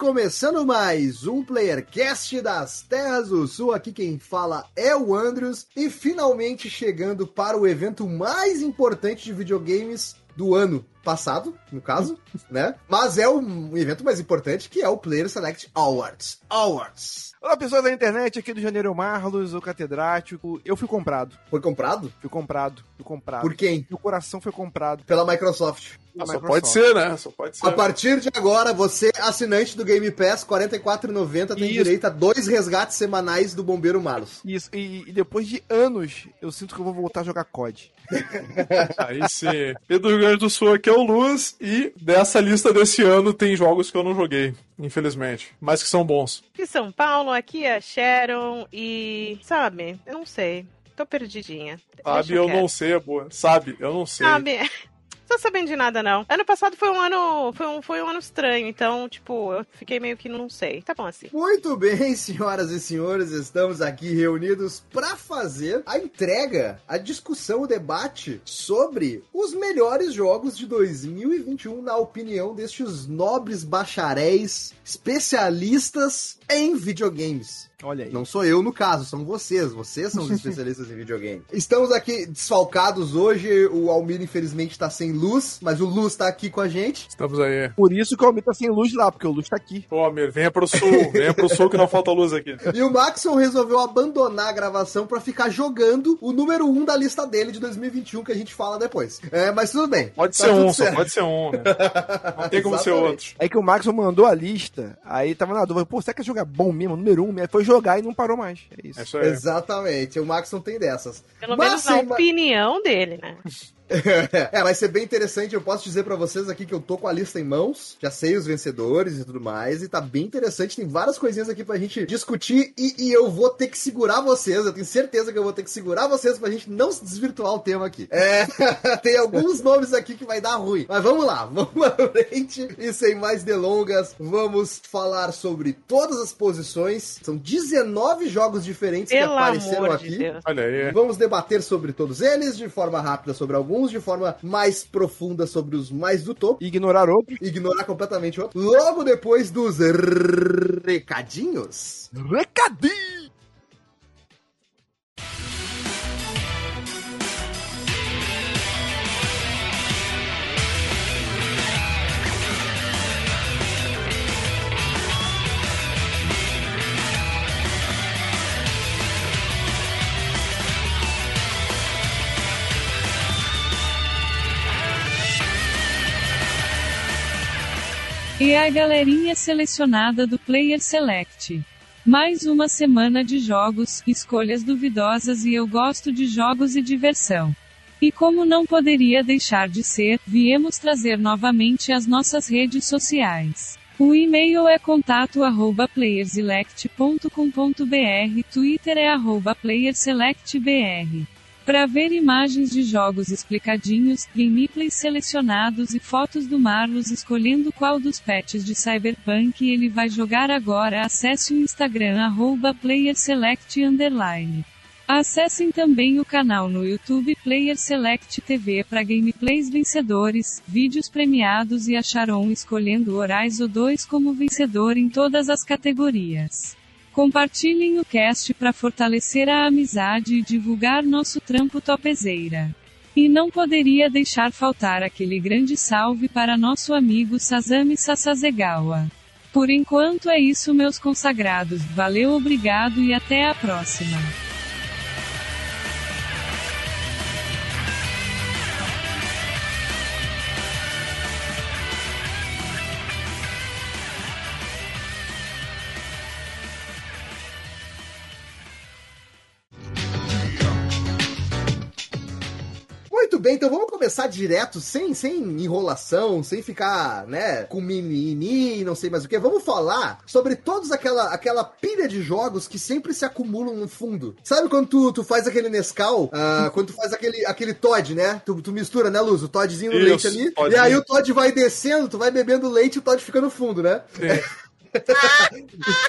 Começando mais um Playercast das Terras do Sul. Aqui quem fala é o Andrews e finalmente chegando para o evento mais importante de videogames do ano passado, no caso, né? Mas é um evento mais importante que é o Player Select Awards. Awards. Olá, pessoas da internet, aqui do Janeiro Marlos, o catedrático. Eu fui comprado. Foi comprado? Fui comprado. Fui comprado. Por quem? Meu coração foi comprado. Pela Microsoft. pela Só Microsoft. pode ser, né? Só pode ser. A partir de agora, você, assinante do Game Pass, R$ 44,90, tem Isso. direito a dois resgates semanais do Bombeiro Marlos. Isso, e, e depois de anos, eu sinto que eu vou voltar a jogar COD. Aí sim. E do Rio Grande do Sul aqui é o Luz. E dessa lista desse ano tem jogos que eu não joguei, infelizmente. Mas que são bons. De São Paulo, aqui é a Sharon e. Sabe, eu não sei. Tô perdidinha. Sabe, eu quieto. não sei, é boa. Sabe, eu não sei. Sabe. Tô sabendo de nada, não. Ano passado foi um ano. Foi um, foi um ano estranho, então, tipo, eu fiquei meio que não sei. Tá bom assim. Muito bem, senhoras e senhores, estamos aqui reunidos para fazer a entrega, a discussão, o debate sobre os melhores jogos de 2021, na opinião destes nobres bacharéis especialistas em videogames. Olha aí. Não sou eu no caso, são vocês. Vocês são os especialistas em videogame. Estamos aqui desfalcados hoje. O Almir, infelizmente, tá sem luz, mas o Luz tá aqui com a gente. Estamos aí. Por isso que o Almir tá sem luz lá, porque o luz tá aqui. Ô, Amir, venha pro sul. Venha pro sul que não falta luz aqui. E o Maxon resolveu abandonar a gravação pra ficar jogando o número 1 um da lista dele de 2021 que a gente fala depois. É, mas tudo bem. Pode Tá ser um, só certo. pode ser um, né? Não tem como ser outro. Aí que o Maxon mandou a lista, aí tava na dúvida, pô, será que é jogar bom mesmo, número um? Aí foi jogar e não parou mais. É isso. É isso aí. Exatamente, o Maxon tem dessas. Pelo Mas menos na sem ma- opinião dele, né? é, vai ser bem interessante. Eu posso dizer pra vocês aqui que eu tô com a lista em mãos, já sei os vencedores e tudo mais, e tá bem interessante. Tem várias coisinhas aqui pra gente discutir e, e eu vou ter que segurar vocês. Eu tenho certeza que eu vou ter que segurar vocês pra gente não se desvirtuar o tema aqui. É, tem alguns nomes aqui que vai dar ruim, mas vamos lá, vamos à frente e sem mais delongas, vamos falar sobre todas as posições. São 19 jogos diferentes que Pelo apareceram amor aqui. de Deus. Olha aí. Vamos debater sobre todos eles, de forma rápida sobre alguns, de forma mais profunda sobre os mais do topo, Ignorar outro. ignorar completamente outro. Logo depois dos recadinhos. Recadinho! E a galerinha selecionada do Player Select. Mais uma semana de jogos, escolhas duvidosas e eu gosto de jogos e diversão. E como não poderia deixar de ser, viemos trazer novamente as nossas redes sociais. O e-mail é contato arroba playerselect.com.br, Twitter é playerselectbr. Para ver imagens de jogos explicadinhos, gameplays selecionados e fotos do Marlos escolhendo qual dos patches de Cyberpunk ele vai jogar agora, acesse o Instagram playerselect. Acessem também o canal no YouTube Player Select TV para gameplays vencedores, vídeos premiados e acharam escolhendo Horizon 2 como vencedor em todas as categorias. Compartilhem o cast para fortalecer a amizade e divulgar nosso trampo topzeira. E não poderia deixar faltar aquele grande salve para nosso amigo Sasami Sasazegawa. Por enquanto é isso, meus consagrados. Valeu, obrigado e até a próxima. Bem, então vamos começar direto, sem, sem enrolação, sem ficar, né, com mimimi, não sei mais o que. Vamos falar sobre todos aquela, aquela pilha de jogos que sempre se acumulam no fundo. Sabe quando tu, tu faz aquele Nescau, ah, quando tu faz aquele, aquele Todd, né? Tu, tu mistura, né, Luz? O Toddzinho no Isso, leite ali. E aí o Todd vai descendo, tu vai bebendo leite e o Todd fica no fundo, né?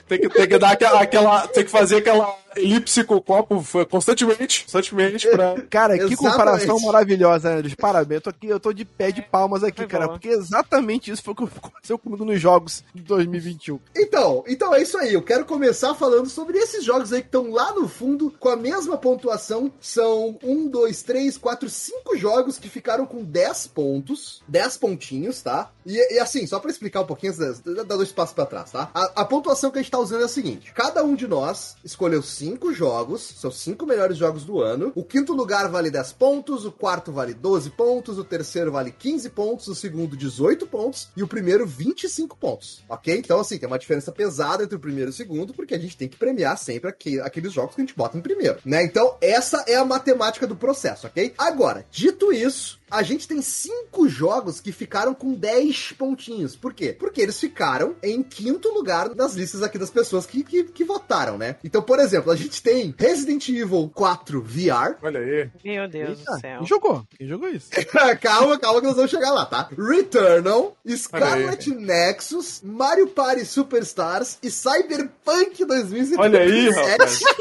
Tem que, tem que dar aquela, aquela- Tem que fazer aquela elipse com o copo foi constantemente, constantemente pra. Cara, que Exatamente. comparação maravilhosa, Andres. Parabéns. Eu tô, aqui, eu tô de pé de palmas aqui, cara. Porque exatamente isso foi o que aconteceu comigo nos jogos de 2021. Então, então é isso aí. Eu quero começar falando sobre esses jogos aí que estão lá no fundo com a mesma pontuação. São um, dois, três, quatro, cinco jogos que ficaram com 10 pontos, 10 pontinhos, tá? E, e assim, só pra explicar um pouquinho, dá dá dois passos pra trás, tá? A, a pontuação que a gente tá usando é a seguinte: cada um de nós escolheu cinco jogos, são cinco melhores jogos do ano. O quinto lugar vale 10 pontos, o quarto vale 12 pontos, o terceiro vale 15 pontos, o segundo 18 pontos e o primeiro 25 pontos, ok? Então, assim, tem uma diferença pesada entre o primeiro e o segundo, porque a gente tem que premiar sempre aque- aqueles jogos que a gente bota em primeiro, né? Então, essa é a matemática do processo, ok? Agora, dito isso, a gente tem cinco jogos que ficaram com 10 pontinhos. Por quê? Porque eles ficaram em quinto lugar nas listas aqui das pessoas que, que, que votaram, né? Então, por exemplo, a gente tem Resident Evil 4 VR. Olha aí. Meu Deus Eita, do céu. quem jogou? Quem jogou isso? calma, calma que nós vamos chegar lá, tá? Returnal, Scarlet Nexus, Mario Party Superstars e Cyberpunk 2077. Olha aí, rapaz.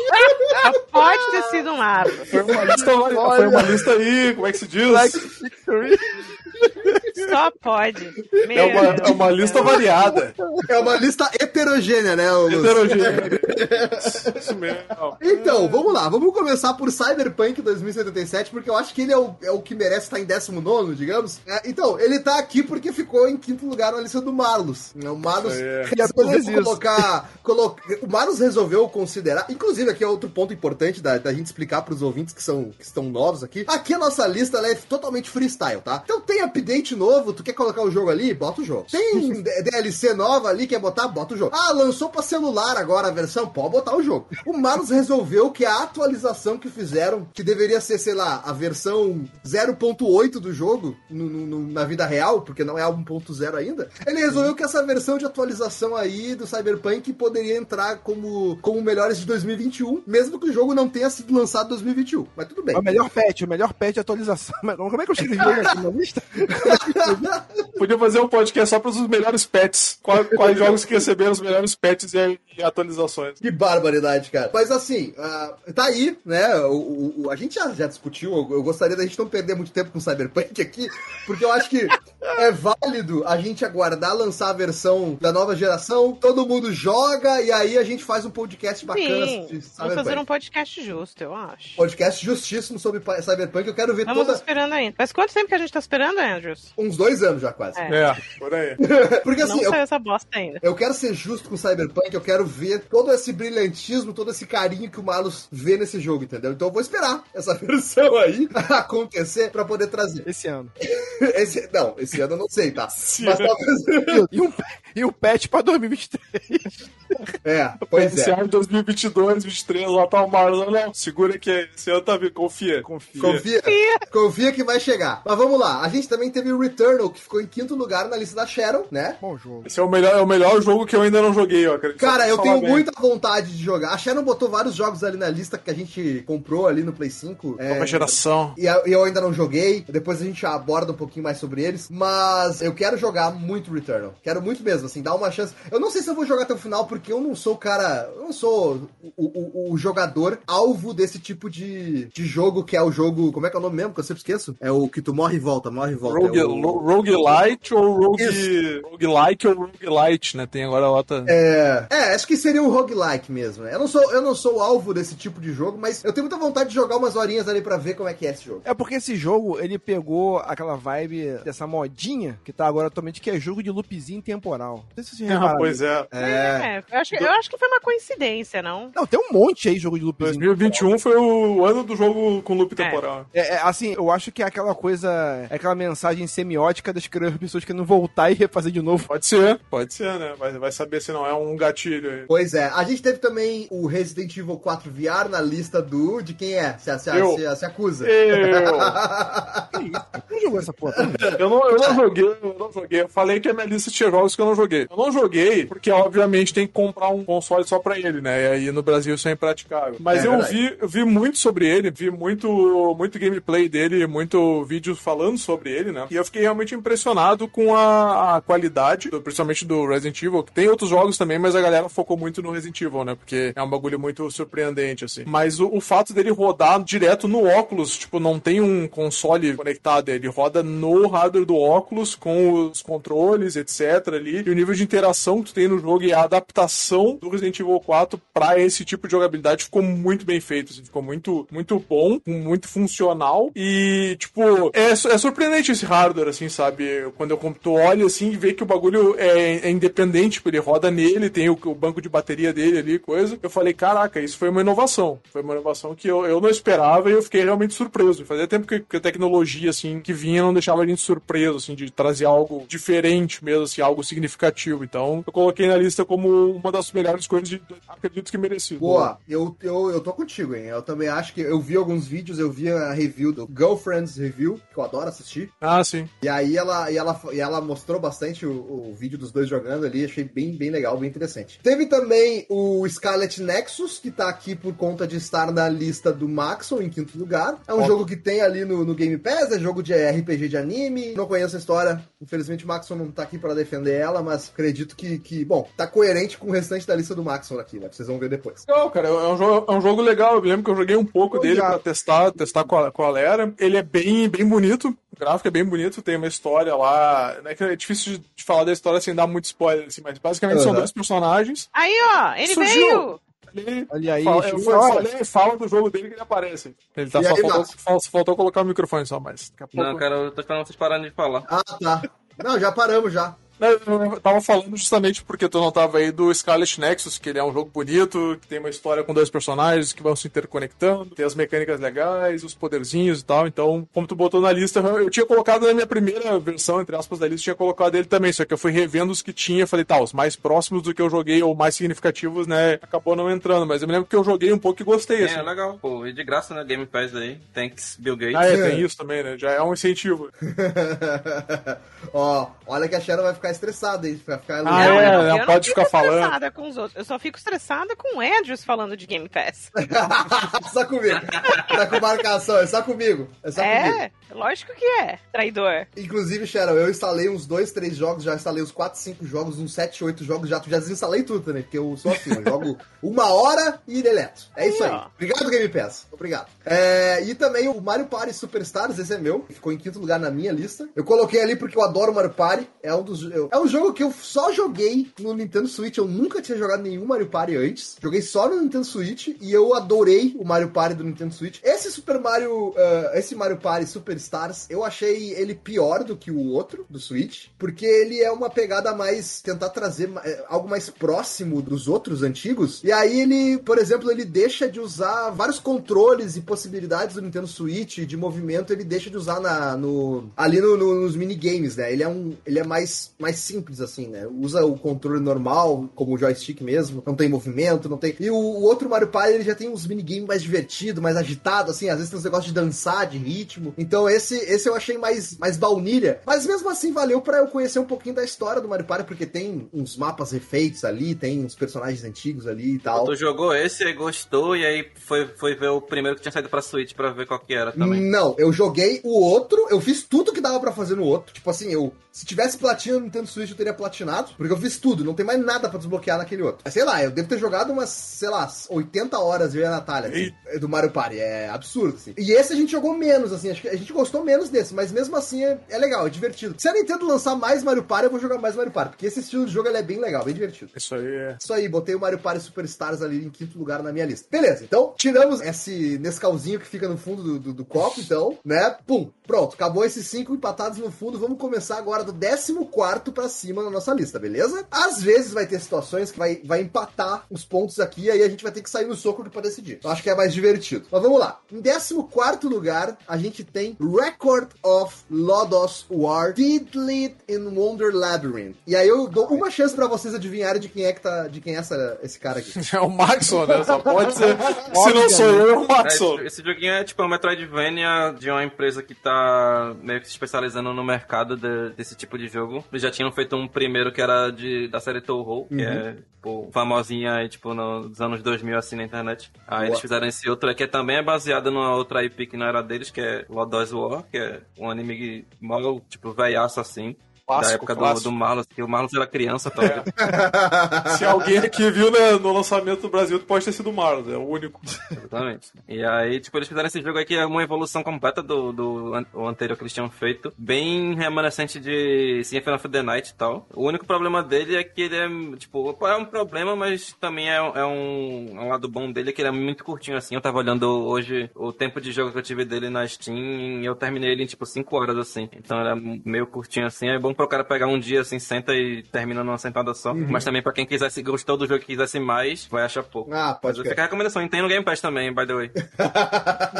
Ah, Pode ter sido um árvore. Foi uma lista, foi uma lista aí, como é que se diz? Like Victory. Só pode. Meu É uma, Deus é uma lista variada. É uma lista heterogênea, né? Luz? Heterogênea. Isso mesmo. Então, vamos lá, vamos começar por Cyberpunk 2077, porque eu acho que ele é o, é o que merece estar em 19, digamos. É, então, ele tá aqui porque ficou em quinto lugar na lista do Marlos. O Marlos É. Resolveu isso. colocar. colo- O Marlos resolveu considerar. Inclusive, aqui é outro ponto importante da, da gente explicar pros ouvintes que, são, que estão novos aqui. Aqui a nossa lista ela é totalmente freestyle, tá? Então tem update novo, tu quer colocar o jogo ali? Bota o jogo. Tem DLC nova ali, quer botar? Bota o jogo. Ah, lançou pra celular agora a versão? Pode botar o jogo. O Marlos resolveu que a atualização que fizeram, que deveria ser, sei lá, a versão 0.8 do jogo no- no- na vida real, porque não é 1.0 ainda, ele resolveu que essa versão de atualização aí do Cyberpunk poderia entrar como, como melhores de 2021, mesmo que o jogo não tenha sido lançado em 2021. Mas tudo bem. É o melhor patch, o melhor patch de atualização. Como é que eu escrevi na lista? Podia fazer um podcast só para os melhores pets. Quais, quais jogos que receberam os melhores pets e, e atualizações. Que barbaridade, cara. Mas assim, ah, tá aí, né? O, o- a gente já, já discutiu. Eu, eu gostaria da gente não perder muito tempo com o Cyberpunk aqui, porque eu acho que é válido a gente aguardar lançar a versão da nova geração. Todo mundo joga e aí a gente faz um podcast bacana Sim, de vamos fazer Cyberpunk. um podcast justo, eu acho. Podcast justíssimo sobre Cyberpunk. Eu quero ver Estamos toda. esperando ainda. Mas quanto tempo que a gente tá esperando, Andrews? Uns dois anos já quase. É. É, por aí. Porque assim, Não eu, saiu essa bosta ainda. Eu quero ser justo com o Cyberpunk, eu quero ver todo esse brilhantismo, todo esse carinho que o Malus vê nesse jogo, entendeu? Então eu vou esperar essa versão aí acontecer pra poder trazer. Esse ano. Esse, não, esse ano eu não sei, tá? Esse Mas talvez. E um, e um patch pra 2023. É, pois Esse é. ano de 2022, 2023, lá tá o Marlon. Não, segura que esse ano tá vindo, confia. Confia. Confia, confia que vai chegar. Mas vamos lá, a gente também teve o Returnal, que ficou em quinto lugar na lista da Sharon, né? Bom jogo. Esse é o melhor, é o melhor jogo que eu ainda não joguei, eu acredito. Cara, eu tenho bem. muita vontade de jogar. A Sharon botou vários jogos ali na lista que a gente comprou ali no Play 5. É, Nova geração. E eu eu ainda não joguei, depois a gente aborda um pouquinho mais sobre eles, mas eu quero jogar muito Returnal. Quero muito mesmo, assim, dar uma chance. Eu não sei se eu vou jogar até o final, porque eu não sou o cara. Eu não sou o, o- o jogador alvo desse tipo de, de jogo que é o jogo. Como é que é o nome mesmo? Que eu sempre esqueço? É o que tu morre e volta, morre e volta. Rogue, é o... Roguelite ou Rogue, Isso. Roguelike ou Roguelite, né? Tem agora a outra. É, é, acho que seria um roguelike mesmo. Eu não sou, eu não sou o alvo desse tipo de jogo, mas eu tenho muita vontade de jogar umas horinhas ali pra ver como é que é esse jogo. É porque esse jogo, ele pegou aquela vibe dessa modinha que tá agora atualmente, que é jogo de loopzinho temporal. Não sei se vocês Ah, pois é. É. É, Eu acho, eu acho que foi uma coincidência, não? Não, tem um monte aí de jogo de loopzinho. 2021 foi o ano do jogo com loop É. temporal. É, é, assim, eu acho que é aquela coisa, é aquela mensagem semiótica das crianças- pessoas querendo voltar e refazer de novo. Pode ser, pode ser, né? Vai, vai saber se não é um gatilho aí. Pois é, a gente teve também o Resident Evil 4 VR na lista do. De quem é? Se, se, se, se acusa. Eu, Não jogou essa porra. eu, não, eu não joguei, eu não joguei. Eu falei que a minha lista tinha jogos que eu não joguei. Eu não joguei porque, obviamente, tem que comprar um console só pra ele, né? E aí no Brasil isso é impraticável. Mas É eu, verdade. vi, eu vi muito sobre ele, vi muito, muito gameplay dele, muito vídeo falando sobre ele, né? E eu fiquei realmente impressionado com a, a qualidade, principalmente do Resident Evil, que tem outros jogos também, mas a galera focou muito no Resident Evil, né? Porque é um bagulho muito surpreendente, assim. Mas o, o fato dele rodar direto no óculos, tipo, não tem um console conectado, ele roda no hardware do óculos com os controles, etc. ali. E o nível de interação que tu tem no jogo e a adaptação do Resident Evil 4 pra esse tipo de jogabilidade ficou muito bem feito, assim, ficou muito, muito bom, muito funcional e, tipo, é, é surpreendente esse hardware, assim, sabe? Quando eu, tu olha assim e vê que o bagulho é, é independente, tipo, ele roda nele, tem o, o banco de bateria dele ali, coisa. Eu falei, caraca, isso foi uma inovação. Foi uma inovação que eu, eu não esperava e eu fiquei realmente surpreso. Fazia tempo que, que a tecnologia, assim, que vinha não deixava a gente surpreso, assim, de trazer algo diferente mesmo, assim, algo significativo. Então, eu coloquei na lista como uma das melhores coisas de, acredito que merecido. Boa, eu, eu, eu tô contigo, hein? Eu também acho que eu vi alguns vídeos, eu vi a review do Girlfriends Review, que eu adoro assistir. Ah, sim. E aí ela, e ela, e ela mostrou bastante o, o vídeo dos dois jogando ali, achei bem, bem legal, bem interessante. Teve também o Scarlet Nexus, que tá aqui por conta de estar na lista do Maxon, em quinto lugar. É um jogo que tem ali no, no Game Pass, é jogo de RPG de anime. Não conheço a história, infelizmente o Maxon não tá aqui pra defender ela, mas acredito que, que, bom, tá coerente com o restante da lista do Maxon aqui, né? Vocês vão ver depois. Legal, cara. É um, jogo, é um jogo legal. Eu lembro que eu joguei um pouco Eu dele já. pra testar, testar qual, qual era. Ele é bem, bem bonito. O gráfico é bem bonito. Tem uma história lá. Não é, que é difícil de, falar da história sem dar muito spoiler, assim, mas basicamente são Aham. dois personagens. Aí, ó, ele Surgiu. veio! Ele Olha aí, fala, cheio eu falei, fala do jogo dele que ele aparece. Ele tá E só aí, faltou, fal- faltou colocar o microfone só, mas daqui a pouco. Não, cara, eu tô esperando vocês pararem de falar. Ah, tá. Não, já paramos já. Eu tava falando justamente porque tu não tava aí do Scarlet Nexus, que ele é um jogo bonito, que tem uma história com dois personagens que vão se interconectando, tem as mecânicas legais, os poderzinhos e tal. Então, como tu botou na lista, eu tinha colocado na minha primeira versão, entre aspas, da lista, tinha colocado ele também, só que eu fui revendo os que tinha, falei, tá, os mais próximos do que eu joguei, ou mais significativos, né, acabou não entrando, mas eu me lembro que eu joguei um pouco e gostei, É, assim. legal. Pô, e de graça, né? Game Pass aí. Thanks, Bill Gates. Ah, é, tem isso também, né? Já é um incentivo. Ó, olha que a Sharon vai ficar estressada, hein? Vai ficar Ah, Não, é, eu, não eu pode fico ficar falando. estressada com os outros. Eu só fico estressada com o Andrews falando de Game Pass. só comigo. Tá com marcação, é só comigo. É só comigo. É, lógico que é, traidor. Inclusive, Sharon, eu instalei uns dois, três jogos, já instalei uns 4, 5 jogos, uns 7, 8 jogos, já, já desinstalei tudo também, porque eu sou assim, eu jogo uma hora e deleto. É isso aí. Obrigado, Game Pass. Obrigado. É, e também o Mario Party Superstars, esse é meu, ficou em quinto lugar na minha lista. Eu coloquei ali porque eu adoro Mario Party, é um dos... é um jogo que eu só joguei no Nintendo Switch, eu nunca tinha jogado nenhum Mario Party antes. Joguei só no Nintendo Switch e eu adorei o Mario Party do Nintendo Switch. Esse Super Mario, eh, esse Mario Party Superstars, eu achei ele pior do que o outro do Switch, porque ele é uma pegada mais tentar trazer eh, algo mais próximo dos outros antigos. E aí ele, por exemplo, ele deixa de usar vários controles e possibilidades do Nintendo Switch de movimento, ele deixa de usar na, no, ali no- no- nos minigames, né? Ele é um, ele é mais, mais simples assim, né? Usa o controle normal, como o joystick mesmo, não tem movimento, não tem. E o, o outro Mario Party ele já tem uns minigames mais divertidos, mais agitados, assim, às vezes tem uns negócios de dançar, de ritmo. Então esse, esse eu achei mais, mais baunilha. Mas mesmo assim valeu pra eu conhecer um pouquinho da história do Mario Party, porque tem uns mapas refeitos ali, tem uns personagens antigos ali e tal. Tu jogou esse aí, gostou, e aí foi, foi ver o primeiro que tinha saído pra Switch pra ver qual que era também. Não, eu joguei o outro, eu fiz tudo que dava pra fazer no outro. Tipo assim, eu. Se tivesse platina no Nintendo Switch, eu teria platinado. Porque eu fiz tudo, não tem mais nada pra desbloquear naquele outro. Mas, sei lá, eu devo ter jogado umas, sei lá, 80 horas eu e a Natália, assim, do Mario Party. É absurdo, assim. E esse a gente jogou menos, assim. Acho que a gente gostou menos desse, mas mesmo assim é, é legal, é divertido. Se a Nintendo lançar mais Mario Party, eu vou jogar mais Mario Party. Porque esse estilo de jogo ele é bem legal, bem divertido. Isso aí é. Isso aí, botei o Mario Party Superstars ali em quinto lugar na minha lista. Beleza, então tiramos esse Nescauzinho que fica no fundo do, do- do copo, então, né? Pum, Pronto, acabou esses cinco empatados no fundo. Vamos começar agora do 14 pra cima na nossa lista, beleza? Às vezes vai ter situações que vai, vai empatar os pontos aqui, aí a gente vai ter que sair no soco pra decidir. Eu acho que é mais divertido. Mas vamos lá. Em 14 lugar, a gente tem Record of Lodos War Fiddlit in Wonder Labyrinth. E aí eu dou uma chance pra vocês adivinharem de quem é que tá, de quem é essa, esse cara aqui. É o Maxon, né? Só pode ser. Se não sou eu, é o É, Maxon. esse, esse joguinho é tipo uma Metroidvania de uma empresa que tá meio que se especializando no mercado de- desse tipo de jogo. Eles já tinham feito um primeiro que era de, da série Touhou, que é tipo, famosinha aí, tipo, nos anos 2000 assim na internet. Aí eles fizeram esse outro que também é baseado numa outra IP que não era deles, que é Lodoss War, que é um anime mó, tipo, velhaço assim. Da Clássico, época do, clássico. do Marlos, que o Marlos era criança, tá? Se alguém aqui viu né, no lançamento do Brasil, pode ter sido o Marlon, é o único. Exatamente. E aí, tipo, eles fizeram esse jogo aqui, é uma evolução completa do, do o anterior que eles tinham feito. Bem remanescente de Symphony of the Night e tal. O único problema dele é que ele é, tipo, é um problema, mas também é, é um, é um lado bom dele, que ele é muito curtinho assim. Eu tava olhando hoje o tempo de jogo que eu tive dele na Steam e eu terminei ele em, tipo, 5 horas assim. Então ele é meio curtinho assim. É bom pro cara pegar um dia assim, senta e termina numa sentada só. Mas também pra quem quisesse, gostou do jogo e quisesse mais, vai achar pouco. Ah, Mas pode fica ser. a recomendação, e tem no Game Pass também, by the way.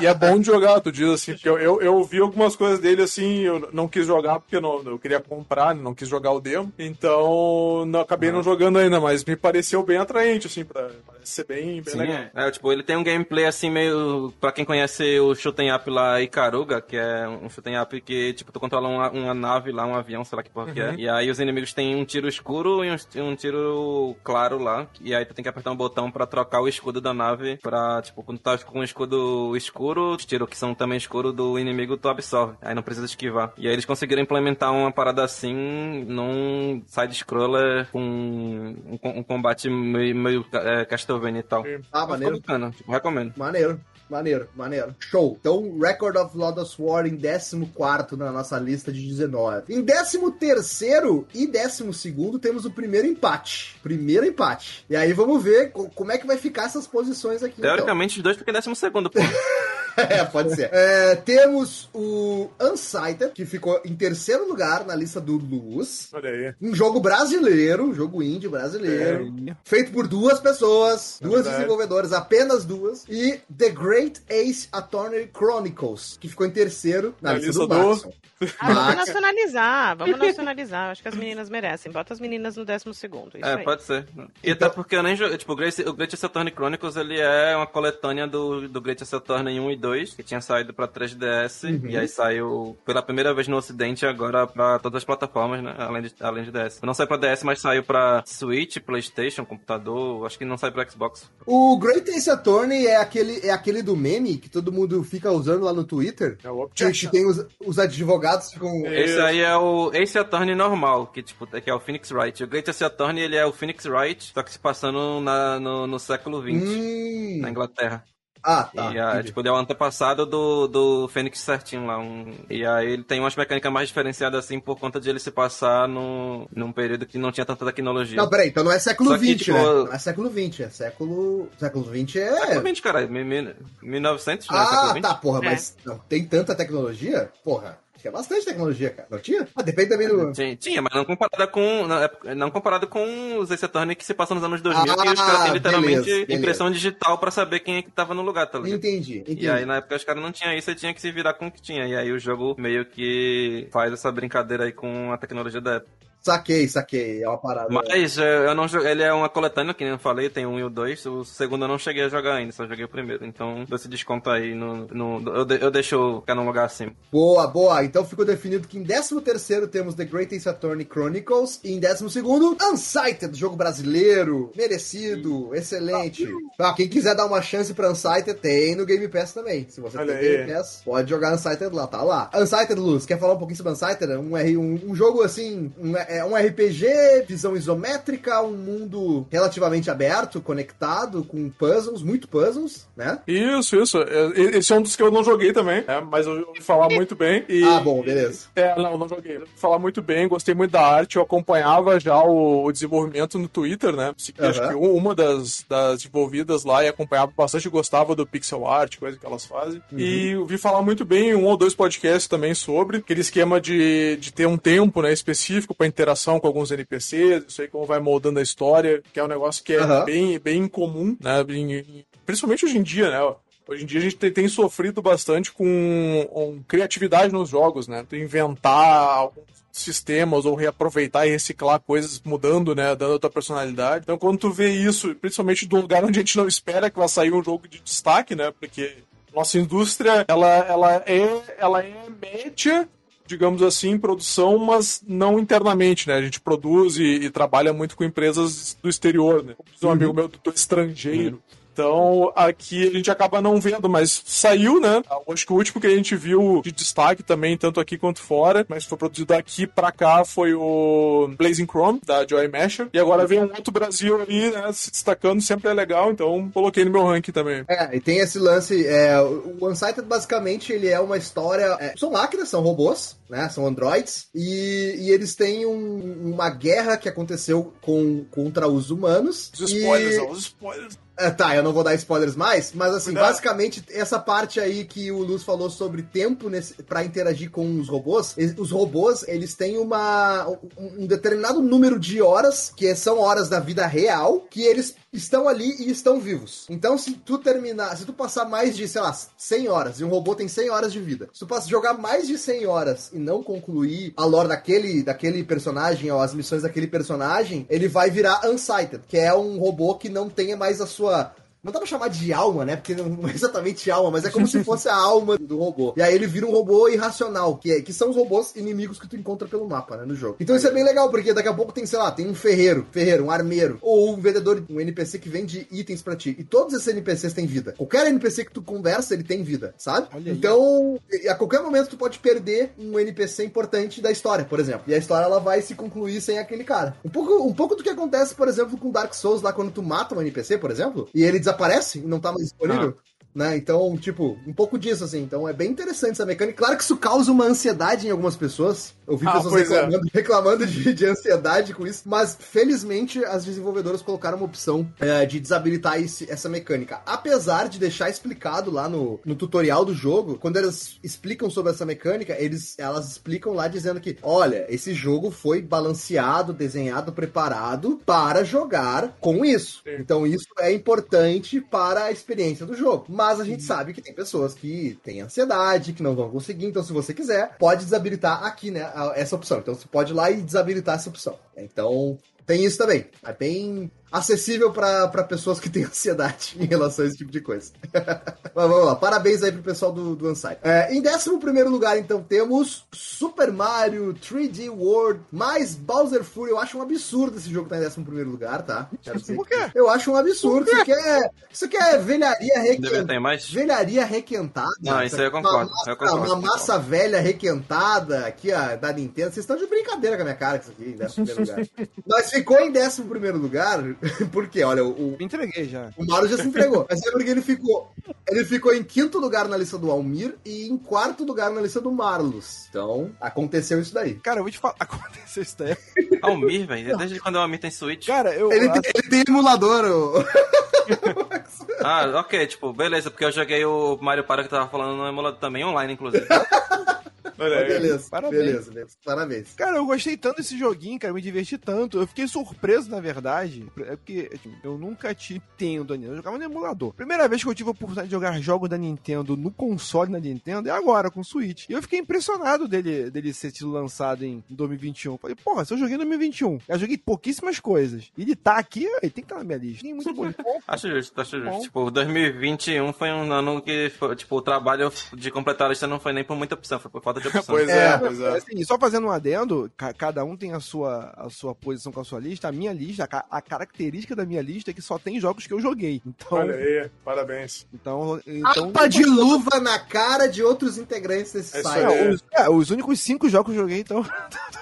E é bom de jogar, tu diz assim, porque eu, eu, eu vi algumas coisas dele assim, eu não quis jogar porque não, eu queria comprar, não quis jogar o demo, então não, acabei não jogando ainda, mas me pareceu bem atraente, assim, pra, parece ser bem, bem Sim, legal. é. É, tipo, ele tem um gameplay assim meio. Pra quem conhece o shoot'em up lá, Ikaruga, que é um shoot'em up que, tipo, tu controla uma, uma nave lá, um avião, sei lá que porra que é. E aí os inimigos têm um tiro escuro e um, um tiro claro lá. E aí tu tem que apertar um botão pra trocar o escudo da nave pra, tipo, quando tu tá com o escudo escuro, os tiros que são também escuro do inimigo, tu absorve. Aí não precisa esquivar. E aí eles conseguiram implementar uma parada assim num side-scroller com um, um combate meio, meio é, Castlevania e tal. Ah, Ficou maneiro. bacana, tipo, recomendo. Maneiro, maneiro, maneiro. Show. Então, Record of Lodos War em 14 na nossa lista de 19. Em 13 e 12 temos o primeiro empate. Primeiro empate. E aí vamos ver co- como é que vai ficar essas posições aqui. então. Teoricamente, os dois porque é décimo segundo, pô. é, pode ser. É, temos o Unsighted, que ficou em terceiro lugar na lista do Luz. Olha aí. Um jogo brasileiro, um jogo indie brasileiro. Feito por duas pessoas, duas verdade. desenvolvedoras, apenas duas. E The Great Ace Attorney Chronicles, que ficou em terceiro na, Na lista, lista do, do-. Ah, vamos nacionalizar, vamos nacionalizar. Acho que as meninas merecem. Bota as meninas no décimo segundo. Isso É, aí. pode ser. E até porque eu nem joguei. Tipo, o Great, o Great Saturn Chronicles ele é uma coletânea do, do Great Saturn 1 e 2, que tinha saído pra 3DS. E aí saiu pela primeira vez no Ocidente agora pra todas as plataformas, né? Além de, além de DS. Não saiu pra DS, mas saiu pra Switch, PlayStation, computador. Acho que não sai pra Xbox. O Great Ace Attorney é aquele, é aquele do meme que todo mundo fica usando lá no Twitter. É o Que, tem os, os advogados ficam. É. Esse aí é o Ace Attorney normal, que tipo, que é o Phoenix Wright. O Great Ace Attorney ele é o Phoenix Wright, só que se passando na, no, no século XX, Hum. na Inglaterra. Ah, tá. e a, tipo, ele é o antepassado do, do Fênix certinho lá. Um, e aí ele tem umas mecânicas mais diferenciadas assim por conta de ele se passar no, num período que não tinha tanta tecnologia. Não, peraí, então não é século XX, tipo, né? Não é século XX, é século. Século XX é. Século XX, mi- 1900, né? Ah, século XX. tá, porra, É. mas não tem tanta tecnologia? Porra, tinha bastante tecnologia, cara. Não tinha? Ah, depende também do. Tinha, tinha, mas não comparada com. Não, não comparado com os Ace Attorney que se passam nos anos 2000, que os Ah, caras têm literalmente beleza, beleza. impressão digital pra saber quem é que tava no lugar, tá ligado? Entendi, entendi. E aí na época os caras não tinham isso, e tinha que se virar com o que tinha. E aí o jogo meio que faz essa brincadeira aí com a tecnologia da época. Saquei, saquei. É uma parada. Mas é, eu não joguei, ele é uma coletânea, que nem eu falei, tem um e o dois. O segundo eu não cheguei a jogar ainda, só joguei o primeiro. Então dou esse desconto aí no. no eu, de- eu deixo ficar num lugar acima. Boa, boa. Então ficou definido que em 13 temos The Great Ace Attorney Chronicles e em 12 Unsighted, jogo brasileiro, merecido, excelente. Ah, quem quiser dar uma chance pra Unsighted, tem no Game Pass também. Se você Olha tem aí. Game Pass, pode jogar Unsighted lá, tá lá. Unsighted, Luz, quer falar um pouquinho sobre Unsighted? Um, R- um, um jogo assim, um é, um RPG, visão isométrica, um mundo relativamente aberto, conectado, com puzzles, muito puzzles, né? Isso, isso. É, Esse é um dos que eu não joguei também, né? mas eu ouvi falar muito bem. E... Ah, bom, beleza. É, não, não joguei. Eu ouvi falar muito bem, gostei muito da arte, eu acompanhava já o, o desenvolvimento no Twitter, né? Segui, Acho que um- uma das, das envolvidas lá e acompanhava bastante, gostava do pixel art, coisa que elas fazem. E ouvi falar muito bem em um ou dois podcasts também sobre aquele esquema de, de ter um tempo né, específico para interação com alguns NPCs, isso aí como vai moldando a história, que é um negócio que é Aham. bem, bem incomum, né? principalmente hoje em dia, né? Hoje em dia a gente tem, tem sofrido bastante com, com criatividade nos jogos, né? Tu Inventar alguns sistemas ou reaproveitar e reciclar coisas mudando, né? Dando outra personalidade. Então quando tu vê isso, principalmente um lugar onde a gente não espera que vai sair um jogo de destaque, né? Porque nossa indústria, ela, ela, é, ela é média digamos assim, produção, mas não internamente, né? A gente produz e, e trabalha muito com empresas do exterior, né? Como diz um amigo meu do, do estrangeiro. Então, aqui a gente acaba não vendo, mas saiu, né? Acho que o último que a gente viu de destaque também, tanto aqui quanto fora, mas foi produzido aqui pra cá, foi o Blazing Chrome, da Joy Masher. E agora vem um outro Brasil ali, né? Se destacando, sempre é legal, então coloquei no meu ranking também. É, e tem esse lance, é, o Unsighted basicamente ele é uma história, é, são máquinas, são robôs, né, são androids, e, e eles têm um- uma guerra que aconteceu com, contra os humanos. Os spoilers, e... ó, os spoilers. É, tá, eu não vou dar spoilers mais, mas assim, Cuidado. basicamente, essa parte aí que o Luz falou sobre tempo pra interagir com os robôs, os robôs, eles têm uma, um, um determinado número de horas, que são horas da vida real, que eles estão ali e estão vivos. Então, se tu terminar, se tu passar mais de, sei lá, 100 horas, e um robô tem 100 horas de vida, se tu passa, jogar mais de 100 horas e não concluir a lore daquele, daquele personagem, ou as missões daquele personagem, ele vai virar Unsighted, que é um robô que não tenha mais a sua pessoa não dá pra chamar de alma, né? Porque não é exatamente alma, mas é como se fosse a alma do robô. E aí ele vira um robô irracional, que, é, que são os robôs inimigos que tu encontra pelo mapa, né? No jogo. Então isso é bem legal, porque daqui a pouco tem, sei lá, tem um ferreiro, ferreiro, um armeiro, ou um vendedor, um NPC que vende itens pra ti. E todos esses NPCs têm vida. Qualquer NPC que tu conversa, ele tem vida, sabe? Olha então, a qualquer momento tu pode perder um NPC importante da história, por exemplo. E a história ela vai se concluir sem aquele cara. Um pouco, um pouco do que acontece, por exemplo, com Dark Souls lá quando tu mata um NPC, por exemplo, e ele desaparece e não tá mais disponível. Né? Então, tipo, um pouco disso, assim. Então é bem interessante essa mecânica. Claro que isso causa uma ansiedade em algumas pessoas. Eu vi Ah, pessoas é. reclamando, reclamando de, de ansiedade com isso. Mas, felizmente, as desenvolvedoras colocaram uma opção é, de desabilitar esse- essa mecânica. Apesar de deixar explicado lá no, no tutorial do jogo, quando elas explicam sobre essa mecânica, eles, elas explicam lá dizendo que, olha, esse jogo foi balanceado, desenhado, preparado para jogar com isso. Então isso é importante para a experiência do jogo. Mas a gente sabe que tem pessoas que têm ansiedade, que não vão conseguir. Então, se você quiser, pode desabilitar aqui, né, essa opção. Então, você pode ir lá e desabilitar essa opção. Então, tem isso também. É bem acessível para pessoas que têm ansiedade em relação a esse tipo de coisa. Mas vamos lá, parabéns aí pro pessoal do, do Unsight. É, em 11 primeiro lugar, então, temos Super Mario 3D World mais Bowser Fury. Eu acho um absurdo esse jogo estar em 11 primeiro lugar, tá? Quero dizer Por quê? Eu acho um absurdo. Isso aqui é, isso aqui é velharia requentada. mais. Velharia requentada. Não, isso aí eu Uma concordo, massa- eu concordo, Uma massa velha requentada aqui, ó, da Nintendo. Vocês estão de brincadeira com a minha cara com isso aqui, em 11 primeiro lugar. Mas ficou em 11 primeiro lugar, porque, olha, o, Me entreguei já. o Mario já se entregou. Mas é porque ele ficou. Ele ficou em quinto lugar na lista do Almir e em quarto lugar na lista do Marlos. Então, aconteceu isso daí. Cara, eu vou te falar. Aconteceu isso daí. Almir, velho. Desde quando o Almir tem Switch. Cara, eu. Ele tem, ele tem emulador, ô. Ah, ok, tipo, beleza, porque eu joguei o Mario Party que tava falando no emulador também, online, inclusive. Olha aí. Beleza, Parabéns. beleza, beleza. Parabéns. Cara, eu gostei tanto desse joguinho, cara, eu me diverti tanto. Eu fiquei surpreso, na verdade. É porque tipo, eu nunca tive Nintendo, eu jogava no emulador. Primeira vez que eu tive a oportunidade de jogar jogos da Nintendo no console da Nintendo é agora, com o Switch. E eu fiquei impressionado dele, dele ser sido lançado em 2021. Falei, porra, se eu joguei em 2021, eu joguei pouquíssima coisas. E ele tá aqui, ele tem que estar na minha lista. Tem muito bom. Acho justo, acho Bom. justo. Tipo, 2021 foi um ano que, foi, tipo, o trabalho de completar a lista não foi nem por muita opção, foi por falta de. Pois é, É, pois é. Assim, só fazendo um adendo, ca- cada um tem a sua, a sua posição com a sua lista. A minha lista, a, ca- a característica da minha lista é que só tem jogos que eu joguei. Então, Olha aí, parabéns. então, então Tapa de luva na cara de outros integrantes desse É site. é, os, é, os únicos cinco jogos que eu joguei, então.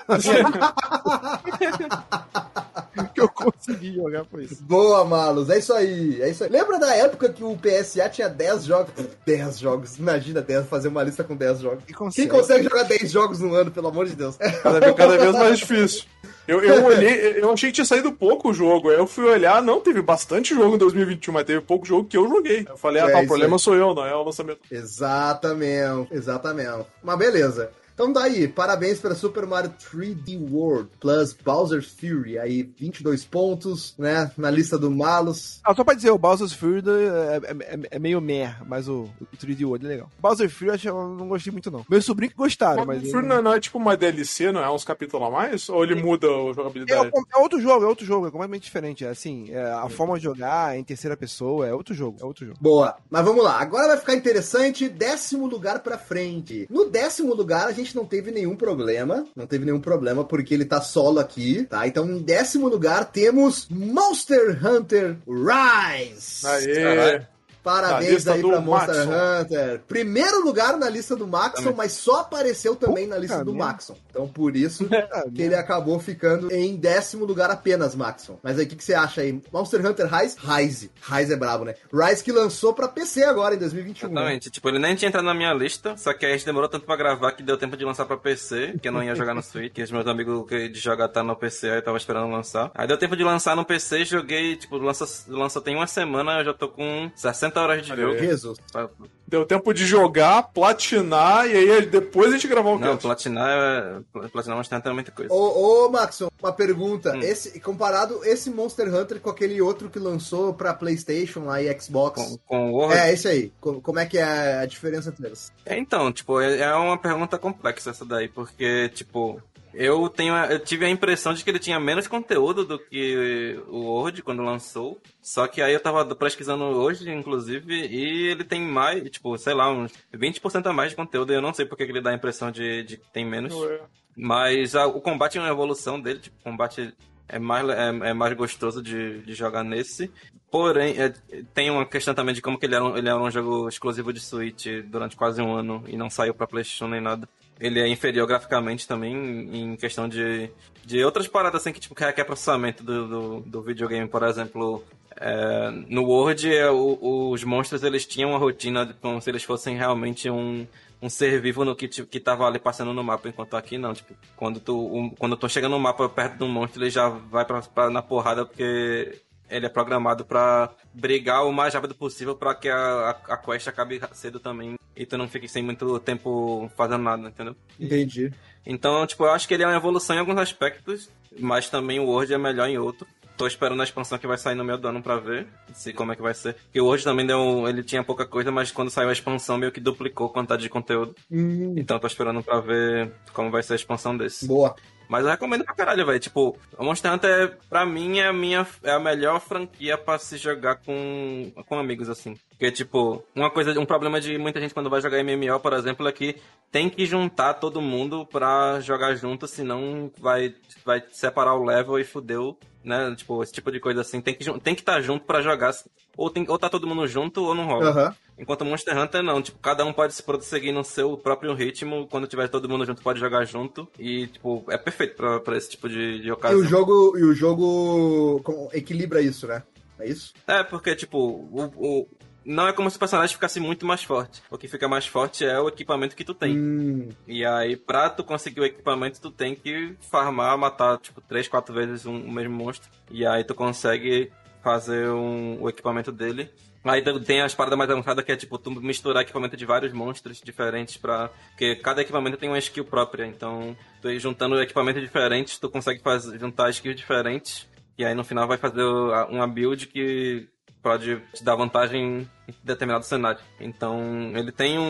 que eu consegui jogar foi isso. Boa, Malus. É isso aí. É isso aí. Lembra da época que o PSA tinha 10 jogos? 10 jogos. Imagina 10, fazer uma lista com 10 jogos. E consegue. Quem consegue jogar 10 jogos no ano, pelo amor de Deus? Cada vez, cada vez mais difícil. Eu, eu olhei, eu achei que tinha saído pouco o jogo. Aí eu fui olhar, não, teve bastante jogo em 2021, mas teve pouco jogo que eu joguei. Eu falei, ah, É tá, o problema sou eu, não é o lançamento. Exatamente, exatamente. Mas beleza. Então daí, parabéns para Super Mario 3D World plus Bowser Fury. Aí, 22 pontos, né? Na lista do Malus. Ah, só pra dizer, o Bowser's Fury é, é- é- é meio meh, mas o, o 3D World é legal. Bowser Fury eu acho que eu não gostei muito, não. Meu sobrinho que gostaram, mas. O Fury não, é- não é tipo uma DLC, não é uns capítulos a mais? Ou ele muda a É, jogabilidade? é outro jogo, é outro jogo, é completamente diferente. É assim, é, a forma de jogar é em terceira pessoa, é outro jogo, é outro jogo. Boa. Mas vamos lá. Agora vai ficar interessante. Décimo lugar pra frente. No décimo lugar, a gente não teve nenhum problema. Não teve nenhum problema, porque ele tá solo aqui, tá? Então, em décimo lugar, temos Monster Hunter Rise. Aí. Caralho. Parabéns aí pra Monster Maxon. Hunter. Primeiro lugar na lista do Maxon, Também. mas só apareceu também na lista do merda. Maxon. Então, por isso que ele acabou ficando em décimo lugar apenas, Maxon. Mas aí, o que, que você acha aí? Monster Hunter Rise? Rise. Rise é brabo, né? Rise que lançou pra PC agora, em 2021. né? Exatamente. Tipo, ele nem tinha entrado na minha lista, só que a gente demorou tanto pra gravar que deu tempo de lançar pra PC, que eu não ia jogar no Switch, que os meus amigos que de jogar tá no PC, aí eu tava esperando lançar. Aí deu tempo de lançar no PC, joguei, tipo, lança, lança tem uma semana, eu já tô com 60 horas de Olha jogo. aí. Jesus. Pra- Deu tempo de jogar, platinar, e aí depois a gente gravar o Não, cast. platinar é. Platinar é bastante muita coisa. Ô, ô, Maxon, uma pergunta. Hum. Esse, comparado esse Monster Hunter com aquele outro que lançou pra PlayStation lá e Xbox. Com, com o Word. É, esse aí. Co- Como é que é a diferença entre eles? É, Então, tipo, é é uma pergunta complexa essa daí, porque, tipo, eu tenho, eu tive a impressão de que ele tinha menos conteúdo do que o Word quando lançou. Só que aí eu tava pesquisando hoje, inclusive, e ele tem mais, tipo, sei lá, uns 20% a mais de conteúdo. e Eu não sei porque que ele dá a impressão de, de que tem menos. Ué. Mas a- o combate é uma evolução dele, tipo, o combate é mais, é, é mais gostoso de, de jogar nesse. Porém, é, tem uma questão também de como que ele era, um, ele era um jogo exclusivo de Switch durante quase um ano e não saiu pra Playstation nem nada. Ele é inferior graficamente também, em questão de, de outras paradas assim que tipo, que requer processamento do, do, do videogame, por exemplo. é, no Word, é, o- os monstros eles tinham uma rotina de- como se eles fossem realmente um, um ser vivo no que, tipo, que tava ali passando no mapa, enquanto aqui não, tipo, quando tu, um- quando tu chega no mapa perto do monstro, ele já vai pra- na porrada porque ele é programado pra brigar o mais rápido possível pra que a, a, quest acabe cedo também e tu não fique sem muito tempo fazendo nada, entendeu? Entendi. Então, tipo, eu acho que ele é uma evolução em alguns aspectos, mas também o Word é melhor em outro. Tô esperando a expansão que vai sair no meio do ano pra ver se como é que vai ser. Porque o Word também deu, ele tinha pouca coisa, mas quando saiu a expansão meio que duplicou a quantidade de conteúdo. Hum, Então tô esperando pra ver como vai ser a expansão desse. boa. Mas eu recomendo pra caralho, velho. Tipo, Monster Hunter, pra mim, é a, minha, é a melhor franquia pra se jogar com, com amigos, assim. Porque, tipo, uma coisa, um problema de muita gente quando vai jogar MMO, por exemplo, é que tem que juntar todo mundo pra jogar junto, senão vai, vai separar o level e fudeu, né? Tipo, esse tipo de coisa assim. Tem que estar tem que tá junto pra jogar. Ou, tem, ou tá todo mundo junto ou não rola. Aham. Enquanto Monster Hunter não, tipo, cada um pode se prosseguir no seu próprio ritmo, quando tiver todo mundo junto pode jogar junto, e, tipo, é perfeito pra, pra esse tipo de, de E ocasião. o jogo, e o jogo equilibra isso, né? É isso? É, porque, tipo, o, o- não é como se o personagem ficasse muito mais forte. O que fica mais forte é o equipamento que tu tem. Hum, E aí, pra tu conseguir o equipamento, tu tem que farmar, matar, tipo, três, quatro vezes um, o mesmo monstro. E aí tu consegue fazer um- o equipamento dele. Aí tem as paradas mais avançadas que é tipo tu misturar equipamento de vários monstros diferentes pra. Porque cada equipamento tem uma skill própria. Então, tu ir juntando equipamentos diferentes, tu consegue fazer, juntar skills diferentes. E aí no final vai fazer uma build que pode te dar vantagem em determinado cenário. Então, ele tem um,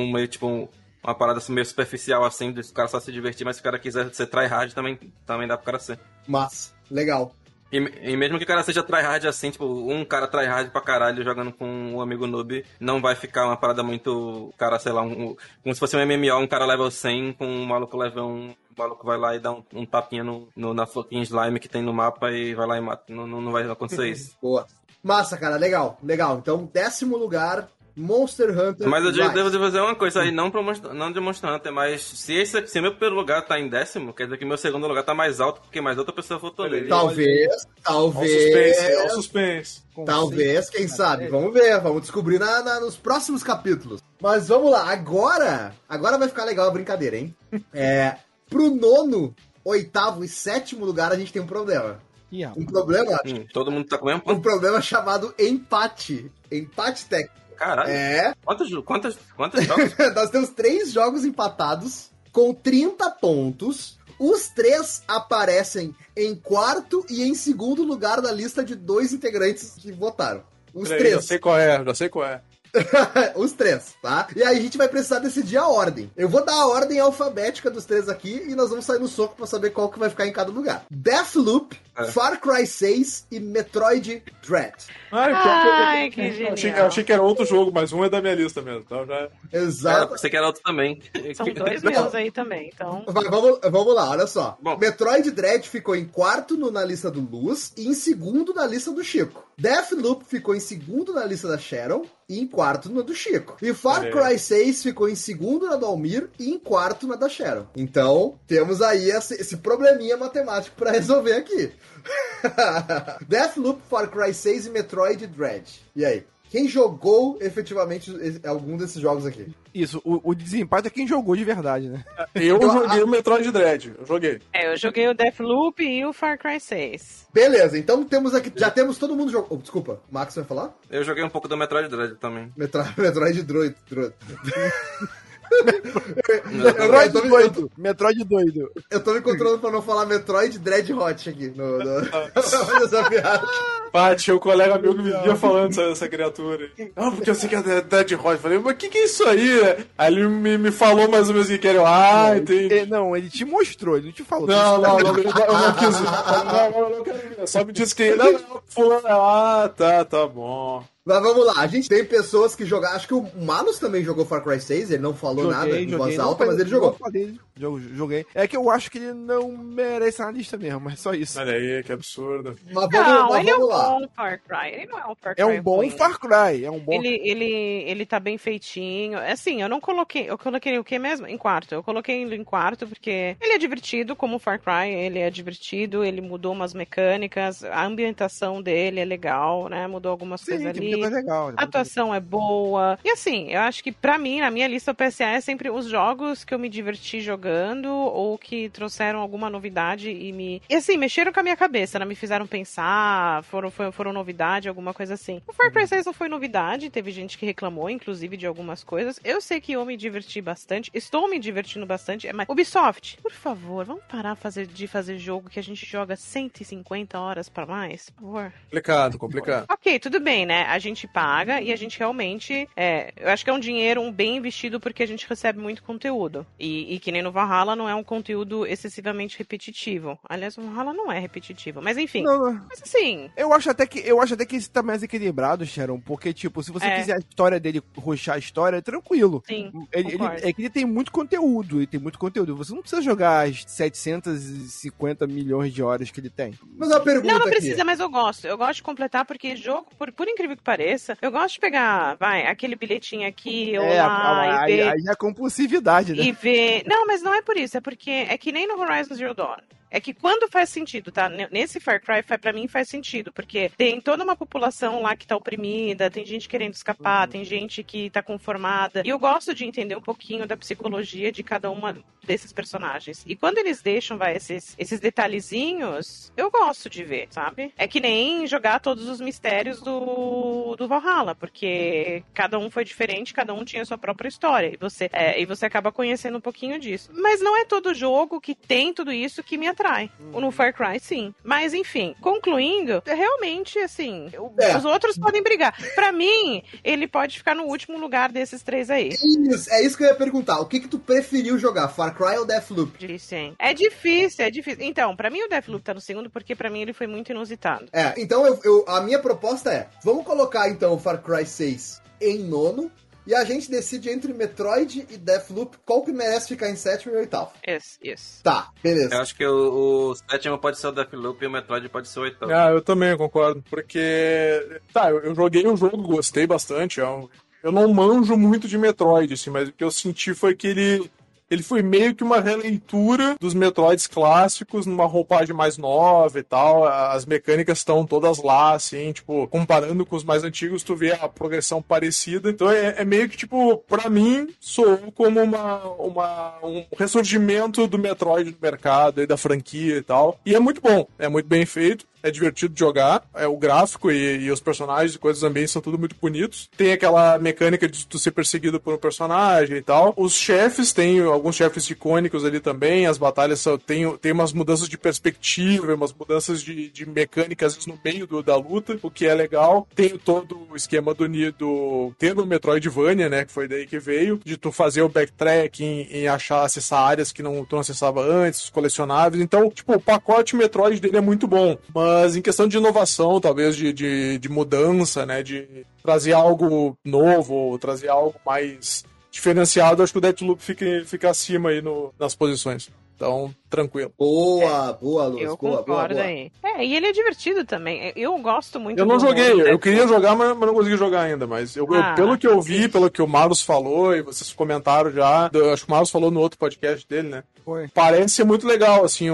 um meio tipo. um- uma parada assim, meio superficial assim, do cara só se divertir, mas se o cara quiser ser tryhard também, também dá pro cara ser. mas, legal. E, e mesmo que o cara seja tryhard assim, tipo, um cara tryhard pra caralho jogando com um amigo noob, não vai ficar uma parada muito. Cara, sei lá, um, como se fosse um MMO, um cara level 100 com um maluco level 1. O maluco vai lá e dá um, um tapinha no, no, na fucking slime que tem no mapa e vai lá e mata. Não, não, não vai acontecer isso. Boa. Massa, cara, legal, legal. Então, décimo lugar, Monster Hunter. Mas eu devo dizer uma coisa aí, não, pro Monster- não de Monster Hunter, mas se, esse, se meu primeiro lugar tá em décimo, quer dizer que meu segundo lugar tá mais alto porque mais outra pessoa votou nele. Talvez, Olha o talvez. suspense, olha o suspense. Talvez, quem sabe? Vamos ver, vamos descobrir na- na- nos próximos capítulos. Mas vamos lá, agora. Agora vai ficar legal a brincadeira, hein? É. Pro nono, oitavo e sétimo lugar a gente tem um problema. Ih, Um problema. Hum, todo mundo tá com o mesmo Um problema chamado empate. Empate técnico. Caralho. É. Quantos, quantos, quantos jogos? Nós temos três jogos empatados com 30 pontos. Os três aparecem em quarto e em segundo lugar na lista de dois integrantes que votaram. Os Peraí, Já três. sei qual é, já sei qual é. Os três, tá? E aí a gente vai precisar decidir a ordem. Eu vou dar a ordem alfabética dos três aqui e nós vamos sair no soco pra saber qual que vai ficar em cada lugar. Deathloop, É. Far Cry 6 e Metroid Dread. Ai, Ai, que eu, achei, eu genial. achei que era outro jogo, mas um é da minha lista mesmo. Então já... Ah, Exato. pensei que era outro também. São dois meus aí também, então. Vai, vamos, vamos lá, olha só. Bom. Metroid Dread ficou em quarto no- na lista do Luz e em segundo na lista do Chico. Deathloop ficou em segundo na lista da Sharon e em quarto na do Chico. E Far Cry 6 ficou em segundo na do Almir e em quarto na da Sharon. Então, temos aí esse, esse probleminha matemático pra resolver aqui. Deathloop, Far Cry 6 e Metroid Dread. E aí? Quem jogou efetivamente algum desses jogos aqui? Isso, o, o desempate é quem jogou de verdade, né? Eu joguei o Metroid Dread. Eu joguei. É, eu joguei o Deathloop e o Far Cry 6. Beleza, então temos aqui. Já temos todo mundo jogou. desculpa, o Max vai falar? Eu joguei um pouco do Metroid Dread também. Metro... Metroid Droid. Droid. Metroid eu me- doido. Metroid doido. Eu tô me controlando pra não falar Metroid Dread Hot aqui. No, no... Olha essa piada. Pá, tinha um colega meu que vivia falando dessa, dessa criatura. Não, porque eu sei que é Dead Hot. Falei, mas o que, que é isso aí? Aí ele me, me falou mais ou menos o que era. Eu, ah, entendi. Ele- não, ele te mostrou, ele não te falou. Não, não, não, eu não, não quis. Não, não, não ver. Só me disse que. Não, não, fulano. Ah, tá, tá bom. Mas vamos lá, a gente tem pessoas que jogaram. Acho que o Malus também jogou Far Cry 6, ele não falou nada em voz não alta, mas ele jogou. joguei. É que eu acho que ele não merece na lista mesmo, mas só isso. Olha aí, que absurdo. Mas vamos, Não, mas ele é um lá. bom Far Cry. Ele não é um Far Cry É um bom ruim. Far Cry, é um bom. Ele, ele, ele tá bem feitinho. Assim, eu não coloquei. Eu coloquei o que mesmo? Em quarto. Eu coloquei ele em quarto porque ele é divertido, como o Far Cry. Ele é divertido, ele mudou umas mecânicas. A ambientação dele é legal, né? Mudou algumas Sim, coisas ali. Coisa legal. A atuação é boa. E assim, eu acho que pra mim, na minha lista, o PSA é sempre os jogos que eu me diverti jogando ou que trouxeram alguma novidade e me. E assim, mexeram com a minha cabeça, né? Me fizeram pensar, foram, foram, foram novidade, alguma coisa assim. O Far Cry 6 não foi novidade, teve gente que reclamou, inclusive, de algumas coisas. Eu sei que eu me diverti bastante, estou me divertindo bastante. Mas, Ubisoft, por favor, vamos parar fazer, de fazer jogo que a gente joga 150 horas pra mais? Por favor. Complicado, complicado. Ok, tudo bem, né? A gente paga e a gente realmente. É, eu acho que é um dinheiro um bem investido porque a gente recebe muito conteúdo. E, e que nem no Valhalla não é um conteúdo excessivamente repetitivo. Aliás, o Valhalla não é repetitivo. Mas enfim. Não, não. Mas assim. Eu acho até que eu acho até que esse tá mais equilibrado, Sharon, porque tipo, se você É. quiser a história dele ruxar a história, é tranquilo. Sim, Ele, ele- é que ele tem muito conteúdo, ele tem muito conteúdo. Você não precisa jogar as 750 milhões de horas que ele tem. Mas uma pergunta Não, não aqui. precisa, mas eu gosto. Eu gosto de completar porque jogo, por, por incrível que pareça, eu gosto de pegar, vai, aquele bilhetinho aqui ou é, lá a- e aí, ver. aí é compulsividade, né? e ver. Não, mas não é por isso, é porque é que nem no Horizon Zero Dawn. É que quando faz sentido, tá? Nesse Far Cry, pra mim faz sentido, porque tem toda uma população lá que tá oprimida, tem gente querendo escapar, tem gente que tá conformada. E eu gosto de entender um pouquinho da psicologia de cada uma desses personagens. E quando eles deixam, vai, esses, esses detalhezinhos, eu gosto de ver, sabe? É que nem jogar todos os mistérios do, do Valhalla, porque cada um foi diferente, cada um tinha sua própria história. E você, é, e você acaba conhecendo um pouquinho disso. Mas não é todo jogo que tem tudo isso que me atrai. Atrai. No Far Cry, sim. Mas, enfim, concluindo, realmente, assim, É. os outros podem brigar. Pra mim, ele pode ficar no último lugar desses três aí. Isso, é isso que eu ia perguntar. O que que tu preferiu jogar, Far Cry ou Deathloop? Disse, hein? É difícil, é difícil. Então, pra mim o Deathloop tá no segundo porque pra mim ele foi muito inusitado. É, então eu, eu- a minha proposta é: vamos colocar então o Far Cry 6 em nono e a gente decide entre Metroid e Deathloop qual que merece ficar em sétimo e oitavo. Isso, isso. Tá, beleza. Eu acho que o, o sétimo pode ser o Deathloop e o Metroid pode ser o oitavo. Ah, eu também concordo. Porque. Tá, eu, eu joguei o jogo, gostei bastante. é um- Eu não manjo muito de Metroid, assim, mas o que eu senti foi que ele. Ele foi meio que uma releitura dos Metroids clássicos numa roupagem mais nova e tal. As mecânicas estão todas lá, assim, tipo, comparando com os mais antigos, tu vê a progressão parecida. Então é, é meio que, tipo, pra mim, soou como uma, uma, um ressurgimento do Metroid no mercado e da franquia e tal. E é muito bom, é muito bem feito. É divertido de jogar, é o gráfico e, e os personagens e coisas também são tudo muito bonitos. Tem aquela mecânica de tu ser perseguido por um personagem e tal. Os chefes, tem alguns chefes icônicos ali também. As batalhas são, tem, tem umas mudanças de perspectiva, umas mudanças de, de no meio do- da luta, o que é legal. Tem todo o esquema do, ni- do tendo o Metroidvania, né, que foi daí que veio, de tu fazer o backtracking em achar, acessar áreas que não, tu não acessava antes, os colecionáveis. Então, tipo, o pacote Metroid dele é muito bom. Mas em questão de inovação, talvez de, de, de mudança, né, de trazer algo novo, ou trazer algo mais diferenciado, acho que o Deathloop fica, fica acima aí no, nas posições. Então, tranquilo. Boa, boa, Luz. Eu boa, boa, concordo boa. aí. É, e ele é divertido também. Eu gosto muito Eu não do joguei, eu queria jogar, mas, mas não consegui jogar ainda. Mas eu, eu- Ah, pelo que eu vi, pelo que o Marlos falou, e vocês comentaram já, eu acho que o Marlos falou no outro podcast dele, né? Foi. Parece ser muito legal, assim,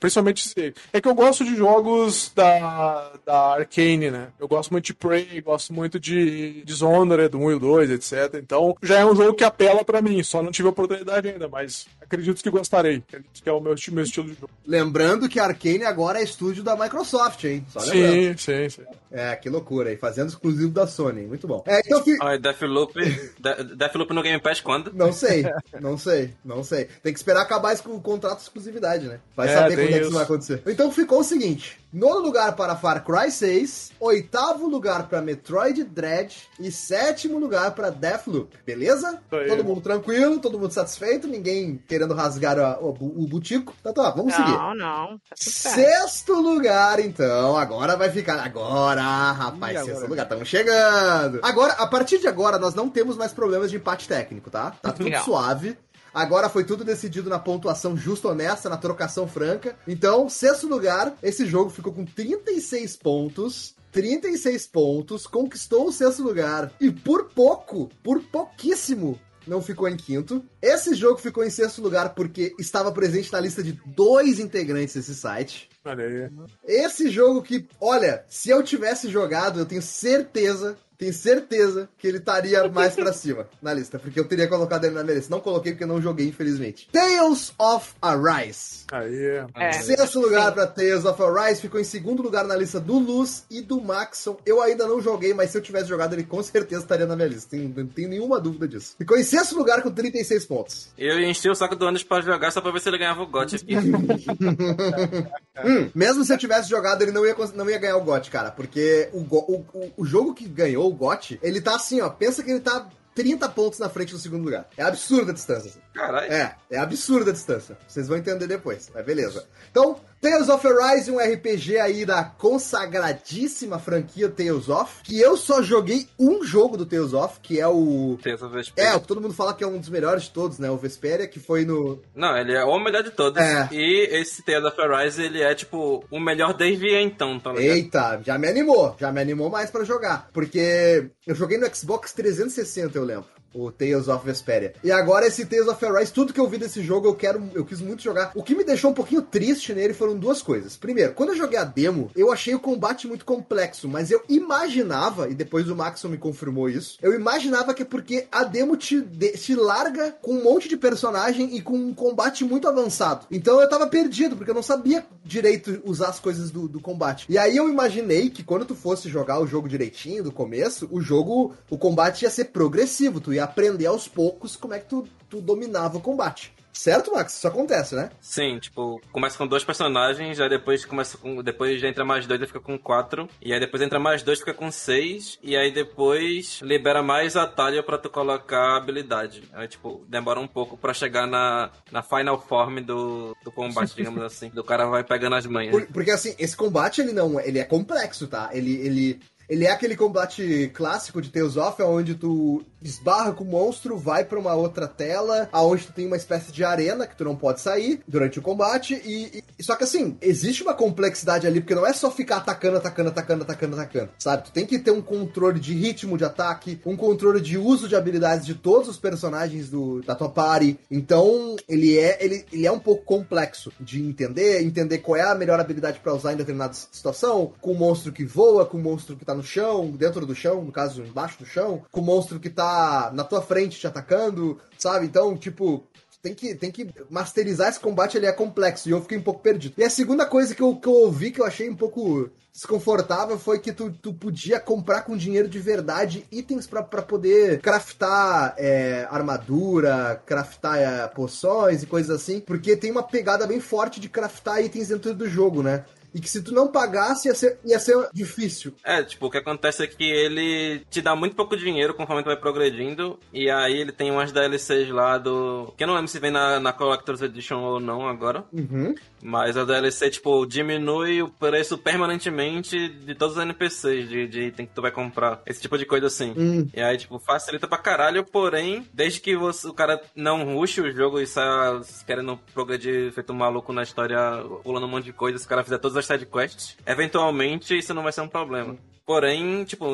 principalmente É que eu gosto de jogos da, da Arcane, né? Eu gosto muito de Prey, gosto muito de Dishonored, 1 e o 2, etc. Então, já é um jogo que apela pra mim, só não tive a oportunidade ainda, mas acredito que gostarei. Acredito que é o meu, meu estilo de jogo. Lembrando que a Arcane agora é estúdio da Microsoft, hein? Só lembrando. Sim, sim, sim. É, que loucura aí. Fazendo exclusivo da Sony. Muito bom. É, então, fi- Olha, Deathloop, De- Deathloop no Game Pass quando? Não sei, não sei, não sei. Tem que esperar acabar esse com- contrato de exclusividade, né? Vai É, saber quando é que isso. vai acontecer. Então ficou o seguinte: nono lugar para Far Cry 6, oitavo lugar para Metroid Dread e sétimo lugar para Deathloop, beleza? Aí. Todo mundo tranquilo, todo mundo satisfeito, ninguém querendo rasgar a- o, o butico. Tá, tá, vamos seguir. Não, não. Tá. Sexto lugar, então. Agora vai ficar. Agora, rapaz, Ih, agora. sexto lugar, estamos chegando. Agora, a partir de agora, nós não temos mais problemas de empate técnico, tá? Tá tudo Legal. suave. Agora foi tudo decidido na pontuação justa, honesta, na trocação franca. Então, sexto lugar, esse jogo ficou com 36 pontos. 36 pontos, conquistou o sexto lugar. E por pouco, por pouquíssimo, não ficou em quinto. Esse jogo ficou em sexto lugar porque estava presente na lista de dois integrantes desse site. Olha aí. Esse jogo que, olha, se eu tivesse jogado, eu tenho certeza, tenho certeza que ele estaria mais pra cima na lista, porque eu teria colocado ele na minha lista. Não coloquei porque eu não joguei, infelizmente. Tales of Arise. Aí. É. Sexto lugar pra Tales of Arise, ficou em segundo lugar na lista do Luz e do Maxon. Eu ainda não joguei, mas se eu tivesse jogado, ele com certeza estaria na minha lista. Tem- Não tenho nenhuma dúvida disso. Ficou em sexto lugar com 36 pontos. Eu enchi o saco do Anos pra jogar só pra ver se ele ganhava o GOT aqui. Hum, mesmo se eu tivesse jogado, ele não ia, não ia ganhar o GOT, cara. Porque o, o, o jogo que ganhou o GOT, ele tá assim, ó. Pensa que ele tá 30 pontos na frente do segundo lugar. É absurda a distância. assim. Caralho. É, é absurda a distância. Vocês vão entender depois, mas beleza. Então, Tales of Arise, um RPG aí da consagradíssima franquia Tales of, que eu só joguei um jogo do Tales of, que é o... Tem essa vez. É, o que todo mundo fala que é um dos melhores de todos, né? O Vesperia, que foi no... Não, ele é o melhor de todos. É. E esse Tales of Arise, ele é, tipo, o melhor desde então, tá ligado? Eita, já me animou, já me animou mais pra jogar. Porque eu joguei no Xbox 360, eu lembro. O Tales of Vesperia. E agora esse Tales of Arise, tudo que eu vi desse jogo, eu quero, eu quis muito jogar. O que me deixou um pouquinho triste nele foram duas coisas. Primeiro, quando eu joguei a demo, eu achei o combate muito complexo, mas eu imaginava, e depois o Maxon me confirmou isso, eu imaginava que é porque a demo te, de- te larga com um monte de personagem e com um combate muito avançado. Então eu tava perdido, porque eu não sabia direito usar as coisas do, do combate. E aí eu imaginei que quando tu fosse jogar o jogo direitinho, do começo, o jogo, o combate ia ser progressivo, tu ia aprender aos poucos como é que tu, tu dominava o combate. Certo, Max? Isso acontece, né? Sim, tipo, começa com dois personagens, aí depois começa com. Depois já entra mais dois e fica com quatro. E aí depois entra mais dois fica com seis. E aí depois libera mais atalho pra tu colocar habilidade. Aí, tipo, demora um pouco pra chegar na, na final form do, do combate, digamos assim. Do cara vai pegando as manhas. Por- porque assim, esse combate ele não, ele é complexo, tá? Ele, ele, ele é aquele combate clássico de Tales of, onde tu esbarra com o monstro, vai pra uma outra tela, aonde tu tem uma espécie de arena que tu não pode sair durante o combate e, e- só que assim, existe uma complexidade ali porque não é só ficar atacando, atacando, atacando, atacando, atacando, sabe? Tu tem que ter um controle de ritmo de ataque, um controle de uso de habilidades de todos os personagens do, da tua party. Então, ele é ele, ele é um pouco complexo de entender, entender qual é a melhor habilidade pra usar em determinada situação, com o monstro que voa, com o monstro que tá no chão, dentro do chão, no caso, embaixo do chão, com o monstro que tá na tua frente te atacando, sabe? Então, tipo, tem que, tem que masterizar esse combate, ele é complexo, e eu fiquei um pouco perdido. E a segunda coisa que eu, que eu ouvi, que eu achei um pouco desconfortável, foi que tu, tu podia comprar com dinheiro de verdade itens pra poder craftar é, armadura, craftar é, poções e coisas assim, porque tem uma pegada bem forte de craftar itens dentro do jogo, né? E que se tu não pagasse, ia ser, ia ser difícil. É, tipo, o que acontece é que ele te dá muito pouco dinheiro conforme tu vai progredindo. E aí ele tem umas DLCs lá do. Que eu não lembro se vem na, na Collector's Edition ou não agora. Uhum. Mas a DLC, tipo, diminui o preço permanentemente de todos os NPCs de, de item que tu vai comprar. Esse tipo de coisa assim. Hum. E aí, tipo, facilita pra caralho, porém, desde que você, o cara não ruxe o jogo e saia querendo progredir feito um maluco na história, pulando um monte de coisa, se o cara fizer todas as sidequests, eventualmente isso não vai ser um problema. Porém, tipo,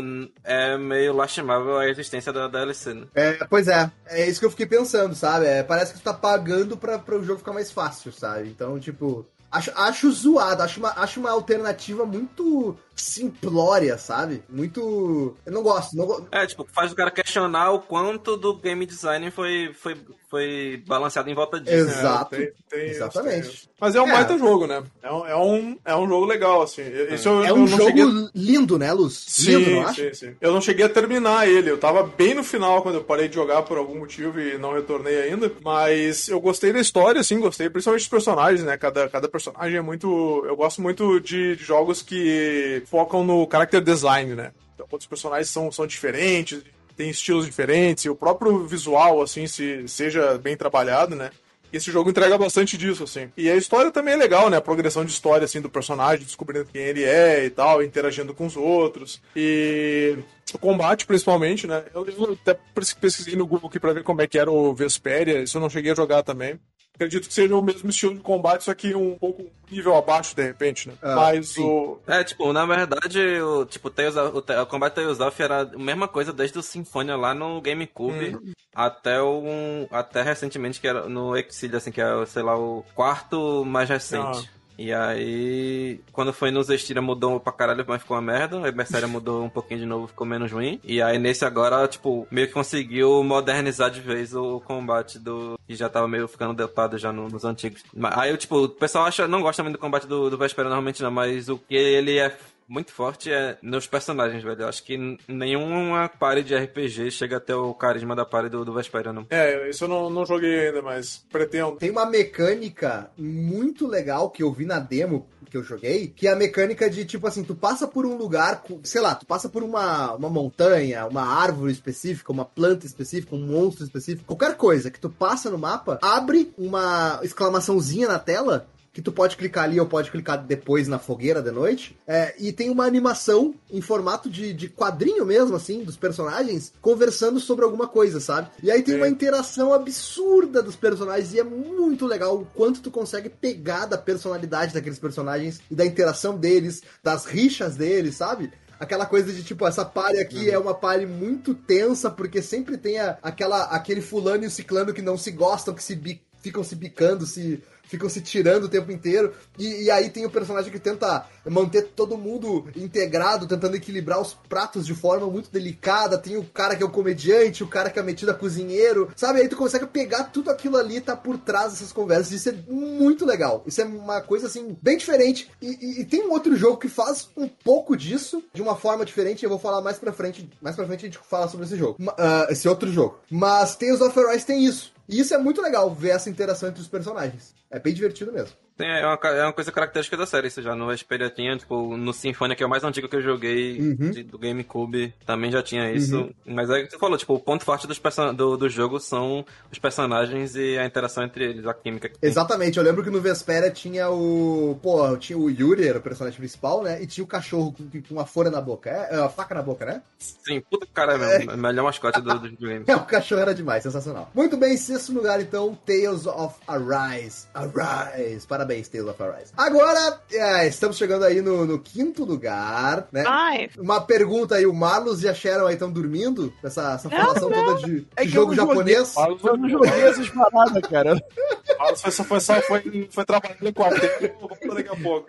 é meio lastimável a existência da DLC, né? É, pois é, é isso que eu fiquei pensando, sabe? É, parece que tu tá pagando pra, pra o jogo ficar mais fácil, sabe? Então, tipo, acho, acho zoado, acho uma, acho uma alternativa muito simplória, sabe? Muito. Eu não gosto, não go- É, tipo, faz o cara questionar o quanto do game design foi, foi, foi balanceado em volta disso. Exato. É, tem- tem isso, Exatamente. tem isso. Mas é um É. baita jogo, né? É um, é, um, é um jogo legal, assim. É eu um não jogo cheguei... lindo, né, Luz? lindo, Sim, não acha? sim, sim. Eu não cheguei a terminar ele. Eu tava bem no final quando eu parei de jogar por algum motivo e não retornei ainda. Mas eu gostei da história, assim, gostei. Principalmente dos personagens, né? Cada, cada personagem é muito. Eu gosto muito de, de jogos que focam no character design, né? Então, quando os personagens são, são diferentes, têm estilos diferentes, e o próprio visual, assim, se, seja bem trabalhado, né? Esse jogo entrega bastante disso, assim. E a história também é legal, né? A progressão de história, assim, do personagem, descobrindo quem ele é e tal, interagindo com os outros. E o combate, principalmente, né? Eu, até pes- pesquisei no Google aqui pra ver como é que era o Vesperia, isso eu não cheguei a jogar também. Acredito que seja o mesmo estilo de combate, só que um pouco nível abaixo, de repente, né? Ah, Mas sim. o... É, tipo, na verdade, o, tipo, Tales of- o, o combate Tales of era a mesma coisa desde o Symphonia lá no GameCube até o até recentemente que era no Exilio, assim, que é, sei lá, o quarto mais recente. E aí, quando foi nos Estira mudou pra caralho, mas ficou uma merda. A Berseria mudou um pouquinho de novo, ficou menos ruim. E aí, nesse agora, tipo, meio que conseguiu modernizar de vez o combate do... Que já tava meio ficando datado já no- nos antigos. Aí, tipo, o pessoal acha, não gosta muito do combate do, do Vespera normalmente não, mas o que ele é muito forte é nos personagens, velho. Eu acho que nenhuma party de RPG chega até o carisma da party do, do Vespera, não. É, isso eu não, não joguei ainda, mas pretendo. Tem uma mecânica muito legal que eu vi na demo que eu joguei, que é a mecânica de, tipo assim, tu passa por um lugar, sei lá, tu passa por uma, uma montanha, uma árvore específica, uma planta específica, um monstro específico, qualquer coisa que tu passa no mapa, abre uma exclamaçãozinha na tela que tu pode clicar ali ou pode clicar depois na fogueira de noite. É, e tem uma animação em formato de, de quadrinho mesmo, assim, dos personagens, conversando sobre alguma coisa, sabe? E aí tem Sim. uma interação absurda dos personagens e é muito legal o quanto tu consegue pegar da personalidade daqueles personagens e da interação deles, das rixas deles, sabe? Aquela coisa de tipo, essa palha aqui é uma palha muito tensa, porque sempre tem a- aquela, aquele fulano e o ciclano que não se gostam, que se bi- ficam se bicando, se ficam se tirando o tempo inteiro. E, e aí tem o personagem que tenta manter todo mundo integrado, tentando equilibrar os pratos de forma muito delicada. Tem o cara que é o comediante, o cara que é metido a cozinheiro, sabe? Aí tu consegue pegar tudo aquilo ali e tá por trás dessas conversas. Isso é muito legal. Isso é uma coisa assim, bem diferente. E, e- e tem um outro jogo que faz um pouco disso, de uma forma diferente. Eu vou falar mais pra frente. Mais pra frente a gente fala sobre esse jogo. Ah, esse outro jogo. Mas Tales of Arise tem isso. E isso é muito legal, ver essa interação entre os personagens. É bem divertido mesmo. Tem, é, uma, é uma coisa característica da série, isso já. No Vesperia tinha, tipo, no Symphony, que é o mais antigo que eu joguei Uhum. de- do GameCube, também já tinha isso. Mas é o que você falou, tipo, o ponto forte dos do, do jogo são os personagens e a interação entre eles, a química que. Exatamente, eu lembro que no Vesperia tinha o. Pô, tinha o Yuri, era o personagem principal, né? E tinha o cachorro com, com uma folha na boca. É, é, a faca na boca, né? Sim, puta cara é mesmo. Melhor mascote do, do videogame. É, o cachorro era demais, sensacional. Muito bem, em sexto lugar, então, Tales of Arise. Arise. Parabéns, Tales of Arise. Agora, é, estamos chegando aí no, no quinto lugar, né? Ai, Uma pergunta aí, o Marlos e a Sharon aí estão dormindo? Essa, essa falação toda de, de É jogo eu não joguei. japonês? Eu não joguei essas paradas, cara. Ah, Foi só, foi, só, foi, foi trabalhando em quarteto, vamos daqui a pouco.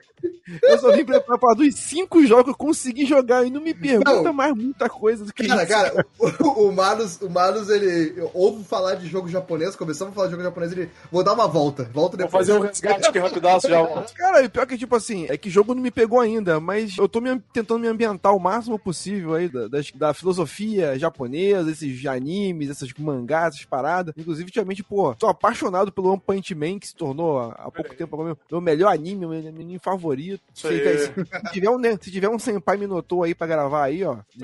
Eu só vim preparar pra dos cinco jogos que eu consegui jogar e não me pergunta Não. mais muita coisa do que Cara, isso. cara, o, o Marlos, o Marlos, ele ouve falar de jogo japonês, começamos a falar de jogo japonês, ele, vou dar uma volta, volta Vou depois. fazer um resgate aqui rapidaço já volto. Cara, e pior que, tipo assim, é que jogo não me pegou ainda, mas eu tô me, tentando me ambientar o máximo possível aí da, das- da filosofia japonesa, esses animes, essas mangás, essas paradas. Inclusive, ultimamente, pô, tô apaixonado pelo One Punch Que se tornou há, pouco tempo meu, meu melhor anime, meu anime favorito. Se, tiver um, né, se tiver um Senpai Minotou aí pra gravar aí, ó,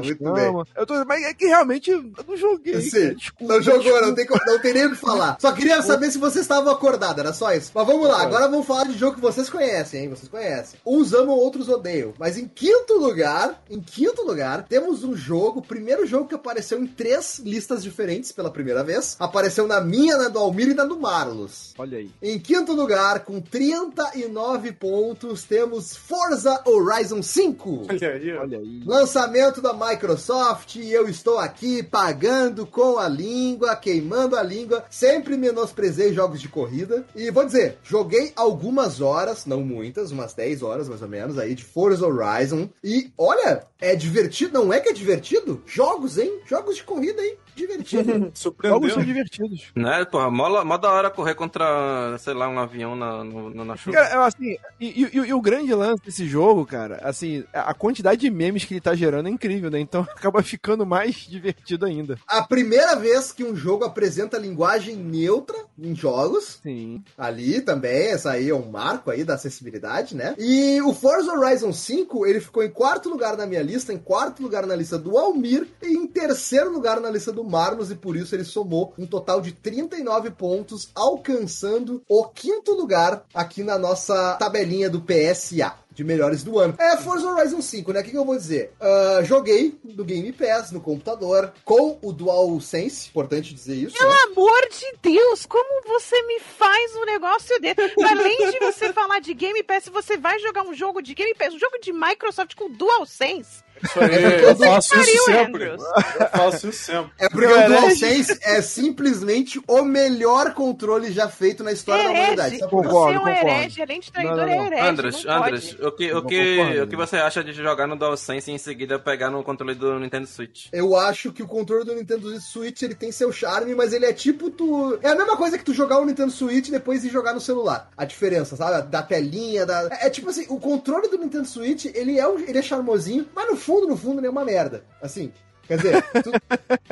Muito. Eu tô, mas é que realmente eu não joguei. Sim, desculpa, não jogou, não tem, não tem nem o que falar. Só queria saber se vocês estavam acordados, era só isso. Mas vamos lá, agora vamos falar de jogo que vocês conhecem, hein? Vocês conhecem. Uns amam, outros odeiam. Mas em quinto lugar, em quinto lugar, temos um jogo, o primeiro jogo que apareceu em três listas diferentes pela primeira vez. Apareceu na minha, na do Almir e na do Marlos. Olha aí. Em quinto lugar, com 39 pontos, temos Forza Horizon 5. Olha aí. Olha aí. Lançamento da Microsoft e eu estou aqui pagando com a língua, queimando a língua. Sempre menosprezei jogos de corrida. E vou dizer, joguei algumas horas, não muitas, umas 10 horas mais ou menos aí, de Forza Horizon. E olha, é divertido, não é que é divertido? Jogos, hein? Jogos de corrida, hein? Divertido. Jogos são Surpreendeu. divertidos. Né, porra, mó, mó da hora correr contra, sei lá, um avião na, no, na chuva. Cara, assim, e, e- e o grande lance desse jogo, cara, assim, a a quantidade de memes que ele tá gerando é incrível, né? Então acaba ficando mais divertido ainda. a primeira vez que um jogo apresenta linguagem neutra em jogos, Sim. ali também, essa aí é um marco aí da acessibilidade, né? E o Forza Horizon 5, ele ficou em quarto lugar na minha lista, em quarto lugar na lista do Almir e em terceiro lugar na lista do Marlos e por isso ele somou um total de 39 pontos, alcançando o quinto lugar aqui na nossa tabelinha do PSA. De melhores do ano. É Forza Horizon 5, né? O que, que eu vou dizer? Ah, joguei no Game Pass, no computador, com o DualSense, importante dizer isso. né? pelo amor de Deus, como você me faz um negócio desse? Além de você falar de Game Pass, você vai jogar um jogo de Game Pass, um jogo de Microsoft com DualSense? Isso aí, eu faço isso Pariu, sempre. Andrews. Eu faço isso sempre. É porque o. DualSense é simplesmente o melhor controle já feito na história da humanidade. Herege. Sabe por quê? Concordo, você é um concordo. herege, além de traidor, Não, não, não. é herege. Andras. Andras, o que, o, que, concordo. o que você acha de jogar no DualSense e em seguida pegar no controle do Nintendo Switch? Eu acho que o controle do Nintendo Switch ele tem seu charme, mas ele é tipo tu. É a mesma coisa que tu jogar o Nintendo Switch e depois ir jogar no celular. A diferença, sabe? Da telinha, da. É, é tipo assim, o controle do Nintendo Switch, ele é, um- ele é charmosinho, mas no fundo, no fundo, ele é uma merda. Assim. Quer dizer, tu,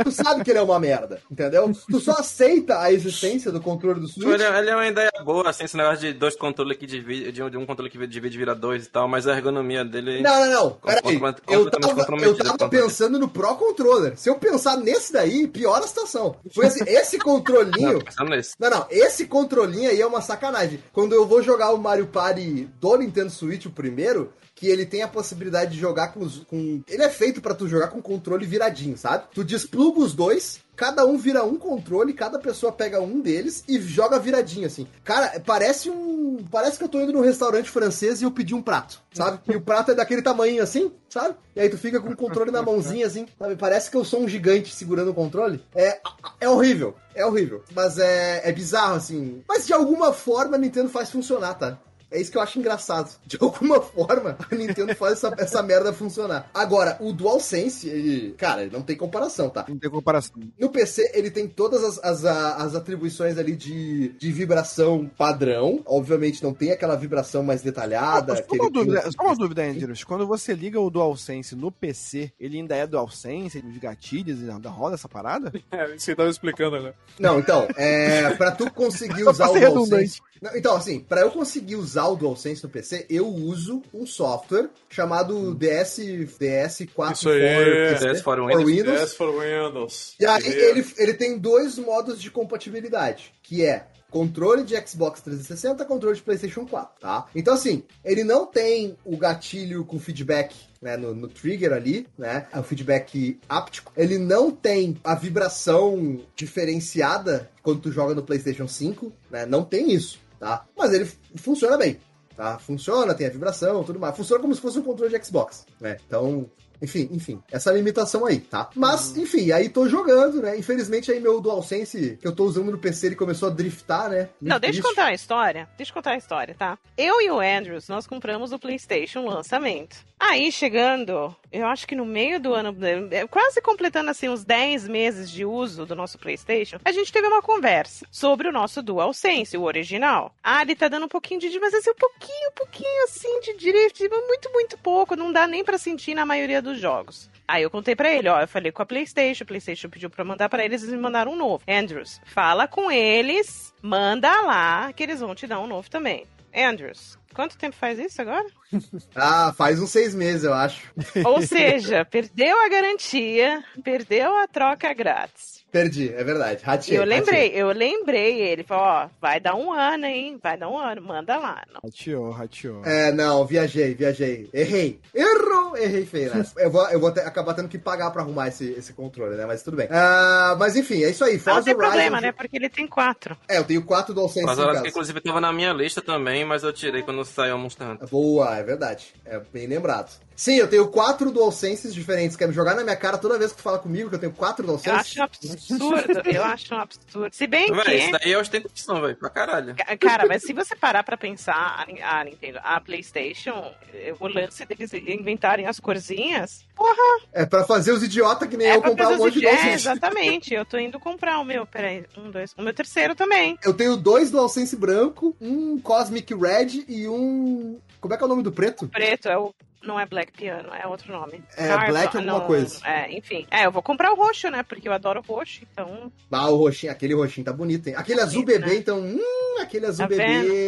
tu sabe que ele é uma merda, entendeu? Tu só aceita a existência do controle do Switch. Ele, é- ele é uma ideia boa, assim, esse negócio de dois controles que divide, de um, de um controle que divide vira dois e tal, mas a ergonomia dele. Não, não, não. Peraí. Eu tava, eu tava pensando no Pro Controller. Se eu pensar nesse daí, piora a situação. Foi esse, esse controlinho. Não, nesse. Não, não, esse controlinho aí é uma sacanagem. Quando eu vou jogar o Mario Party do Nintendo Switch, o primeiro, que ele tem a possibilidade de jogar com os. Com... Ele é feito pra tu jogar com controle viradinho, sabe? Tu despluga os dois, cada um vira um controle, cada pessoa pega um deles e joga viradinho, assim. Cara, parece um. Parece que eu tô indo num restaurante francês e eu pedi um prato, sabe? E o prato é daquele tamanho assim, sabe? E aí tu fica com o controle na mãozinha, assim, sabe? Parece que eu sou um gigante segurando o controle. É, é horrível, é horrível. Mas é, é bizarro, assim. Mas de alguma forma a Nintendo faz funcionar, tá? É isso que eu acho engraçado. De alguma forma, a Nintendo faz essa, essa merda funcionar. Agora, o DualSense, ele, cara, ele não tem comparação, tá? Não tem comparação. No PC, ele tem todas as, as, as atribuições ali de, de vibração padrão. Obviamente, não tem aquela vibração mais detalhada. só, uma dúvida, só uma dúvida, Andrews. Quando você liga o DualSense no PC, ele ainda é DualSense, os gatilhos, ainda roda essa parada? É, que tava explicando agora. Não, então, é, pra tu conseguir usar o DualSense... Não, então, assim, pra eu conseguir usar o DualSense no PC, eu uso um software chamado DS, DS4 Isso aí, DS for Windows. Windows. DS for Windows. E aí ele, ele tem dois modos de compatibilidade, que é controle de Xbox 360, controle de PlayStation 4, tá? Então assim, ele não tem o gatilho com feedback né, no, no, trigger ali, né? O feedback áptico. Ele não tem a vibração diferenciada quando tu joga no PlayStation 5, né? Não tem isso, tá? Mas ele funciona bem. Tá? Funciona, tem a vibração, tudo mais. Funciona como se fosse um controle de Xbox, né? Então, enfim, enfim, essa limitação aí, tá? Mas, enfim, aí tô jogando, né? Infelizmente aí meu DualSense que eu tô usando no PC, ele começou a driftar, né? Muito Não, deixa eu contar a história. Deixa eu contar a história, tá? Eu e o Andrews, nós compramos o PlayStation lançamento. Aí, chegando, eu acho que no meio do ano, é, quase completando assim uns 10 meses de uso do nosso PlayStation, a gente teve uma conversa sobre o nosso DualSense, o original. Ah, ele tá dando um pouquinho de, mas assim, um pouquinho, um pouquinho assim de drift, muito, muito pouco, não dá nem pra sentir na maioria dos jogos. Aí eu contei pra ele, ó, eu falei com a PlayStation, a PlayStation pediu pra mandar pra eles, eles me mandaram um novo. Andrews, fala com eles, manda lá, que eles vão te dar um novo também. Andrews, quanto tempo faz isso agora? Ah, faz uns seis meses, eu acho. Ou seja, perdeu a garantia, perdeu a troca grátis. Perdi, é verdade. Ratei, eu lembrei, eu lembrei ele. Falou, ó, vai dar um ano, hein? Vai dar um ano, manda lá. Não. Rateou, rateou. É, não, viajei, viajei. Errei. Errou! Errei feio nessa. Eu vou, eu vou ter- acabar tendo que pagar pra arrumar esse, esse controle, né? Mas tudo bem. Ah, mas enfim, é isso aí. Não Forza tem Horizon. problema, né? Porque ele tem quatro. É, eu tenho quatro DualSense Mas em ela, casa. inclusive, tava na minha lista também, mas eu tirei quando saiu o Monster Hunter. Boa, é verdade. É bem lembrado. Sim, eu tenho quatro DualSenses diferentes. Quer me jogar na minha cara toda vez que tu fala comigo que eu tenho quatro Eu DualSenses? acho um absurdo. Eu acho um absurdo. Se bem Véi, isso que. daí é ostentação, velho, pra caralho. Ca- Cara, mas se você parar pra pensar, a Nin- a Nintendo, a PlayStation, o lance deles inventarem as corzinhas, porra, É pra fazer os idiota que nem é eu pra comprar um monte os de é, DualSense. exatamente. Eu tô indo comprar o meu, peraí, um, dois, o meu terceiro também. Eu tenho dois DualSense branco, um Cosmic Red e um. Como é que é o nome do preto? Preto é o. Não é Black Piano, é outro nome. É, Black alguma não, coisa. É, enfim. É, eu vou comprar o roxo, né? Porque eu adoro roxo, então. Ah, o roxinho, aquele roxinho tá bonito, hein? Aquele azul Bonito, bebê, né? então. Hum, aquele azul Tá bebê.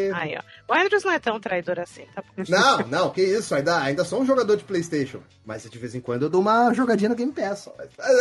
vendo? Aí, ó. O Andrews não é tão traidor assim, tá bom? Não, não, que isso, ainda, ainda sou um jogador de Playstation. Mas de vez em quando eu dou uma jogadinha no Game Pass. Só.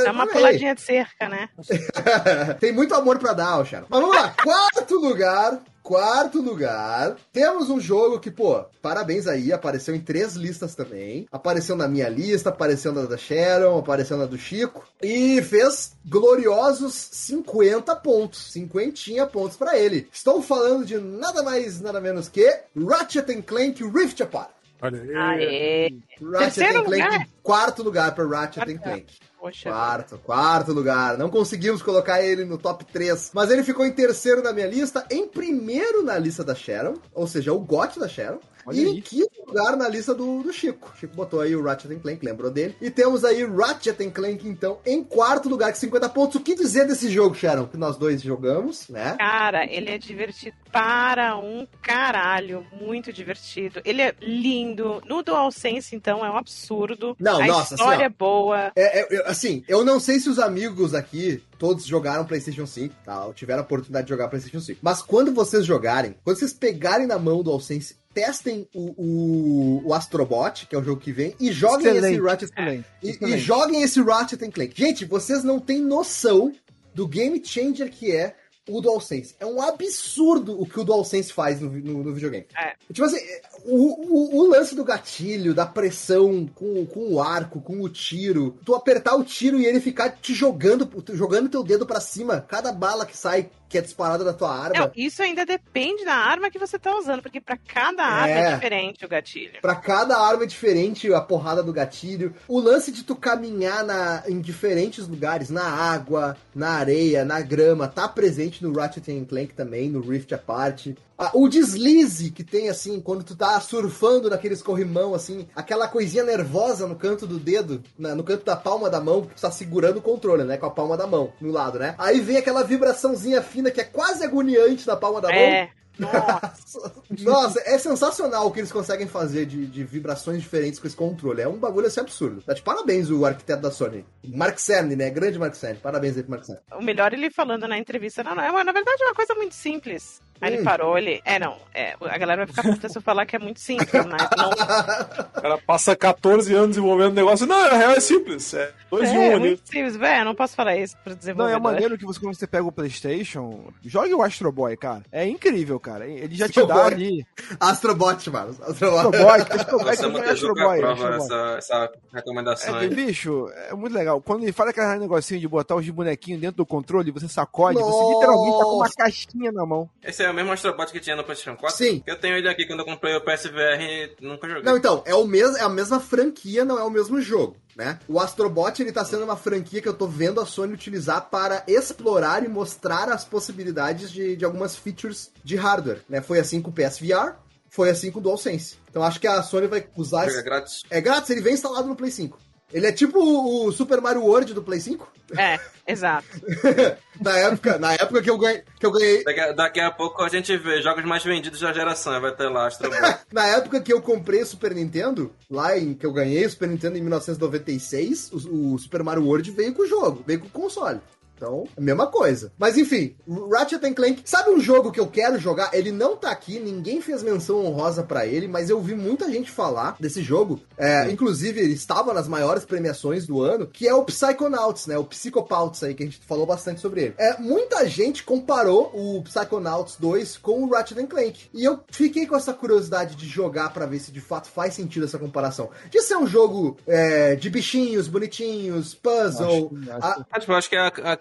É uma puladinha de cerca, né? Tem muito amor pra dar, Sharon. Mas vamos lá, quarto lugar. Quarto lugar, temos um jogo que, pô, parabéns aí, apareceu em três listas também. Apareceu na minha lista, apareceu na da Sharon, apareceu na do Chico. E fez gloriosos 50 pontos. Cinquentinha pontos pra ele. Estou falando de nada mais, nada menos que Ratchet Clank Rift Apart. Olha aí. Ratchet Clank, lugar? quarto lugar pra Ratchet and Quarto. Clank. Poxa. Quarto, quarto lugar. Não conseguimos colocar ele no top 3. Mas ele ficou em terceiro na minha lista, em primeiro na lista da Sharon, ou seja, o GOT da Sharon. Olha e aí. em quinto lugar na lista do, do Chico. O Chico botou aí o Ratchet and Clank, lembrou dele. E temos aí Ratchet and Clank, então, em quarto lugar, com 50 pontos. O que dizer desse jogo, Sharon? Que nós dois jogamos, né? Cara, ele é divertido para um caralho. Muito divertido. Ele é lindo. No DualSense, então, é um absurdo. Não, A nossa, assim, história ó. é boa. É, é, assim, eu não sei se os amigos aqui todos jogaram PlayStation 5, tá? Ou tiveram a oportunidade de jogar PlayStation 5. Mas quando vocês jogarem, quando vocês pegarem na mão do DualSense, testem o, o, o Astrobot, que é o jogo que vem, e joguem esse Excelente, Ratchet excelente, e, e excelente. joguem esse Ratchet and Clank. Gente, vocês não têm noção do game changer que é o DualSense. É um absurdo o que o DualSense faz no, no, no videogame. É. Tipo assim, o, o, o lance do gatilho, da pressão com, com o arco, com o tiro, tu apertar o tiro e ele ficar te jogando, jogando teu dedo pra cima, cada bala que sai que é disparada da tua arma. Não, isso ainda depende da arma que você tá usando, porque pra cada arma é, É. diferente o gatilho. Pra cada arma é diferente a porrada do gatilho. O lance de tu caminhar na, em diferentes lugares, na água, na areia, na grama, tá presente no Ratchet Clank também, no Rift Apart. Ah, o deslize que tem, assim, quando tu tá surfando naqueles corrimão, assim, aquela coisinha nervosa no canto do dedo, na- no canto da palma da mão, que tu tá segurando o controle, né? Com a palma da mão, no lado, né? Aí vem aquela vibraçãozinha fina que é quase agoniante na palma da mão. É. Nossa. Nossa, é sensacional o que eles conseguem fazer de, de vibrações diferentes com esse controle. É um bagulho assim absurdo. Tá de parabéns o arquiteto da Sony. Mark Cerny, né? Grande Mark Cerny. Parabéns aí pro Mark Cerny. O melhor ele falando na entrevista, não, não, é uma- na verdade é uma coisa muito simples. Aí Hum. ele parou, ele. É, não. É, a galera vai ficar puta se eu falar que é muito simples, mas não. O cara passa 14 anos desenvolvendo o negócio. Não, na real é simples. É 2 em 1 É, um ali. muito simples, velho. Não posso falar isso pro Não, desenvolvedor. é maneiro que você, quando você pega o PlayStation, jogue o Astro Boy, cara. É incrível, cara. Ele já te Astro dá Boy. ali. Astrobot, mano. Astro Astrobot. Boy, Astro Boy, Nossa, Astro Montejuca Boy, aprova Astro Boy. essa, essa recomendação É, aí. bicho, é muito legal. Quando ele fala aquele negocinho de botar os bonequinhos dentro do controle, você sacode, Nossa. você literalmente tá com uma caixinha na mão. Esse é o mesmo Astrobot que tinha no PlayStation 4? Sim. Eu tenho ele aqui quando eu comprei o PSVR e nunca joguei. Não, então, é, o mes é a mesma franquia, não é o mesmo jogo, né? O Astrobot, ele tá sendo uma franquia que eu tô vendo a Sony utilizar para explorar e mostrar as possibilidades de, de algumas features de hardware, né? Foi assim com o PSVR, foi assim com o DualSense. Então acho que a Sony vai usar... Esse- grátis. É grátis, ele vem instalado no Play 5. Ele é tipo o Super Mario World do Play 5. É, exato. na época, na época que eu ganhei, que eu ganhei, Daqui, daqui a pouco a gente vê jogos mais vendidos da geração. Vai ter lá Astrobot. na época que eu comprei o Super Nintendo, lá em que eu ganhei o Super Nintendo em 1996, o, o Super Mario World veio com o jogo, veio com o console. Então, é a mesma coisa. Mas enfim, Ratchet Clank, sabe um jogo que eu quero jogar? Ele não tá aqui, ninguém fez menção honrosa pra ele, mas eu vi muita gente falar desse jogo. É, inclusive, ele estava nas maiores premiações do ano, que é o Psychonauts, né? O Psychopauts aí, que a gente falou bastante sobre ele. É, muita gente comparou o Psychonauts 2 com o Ratchet Clank. E eu fiquei com essa curiosidade de jogar pra ver se de fato faz sentido essa comparação. De ser um jogo é, de bichinhos, bonitinhos, puzzle. Acho- a- acho- Ah, tipo, eu acho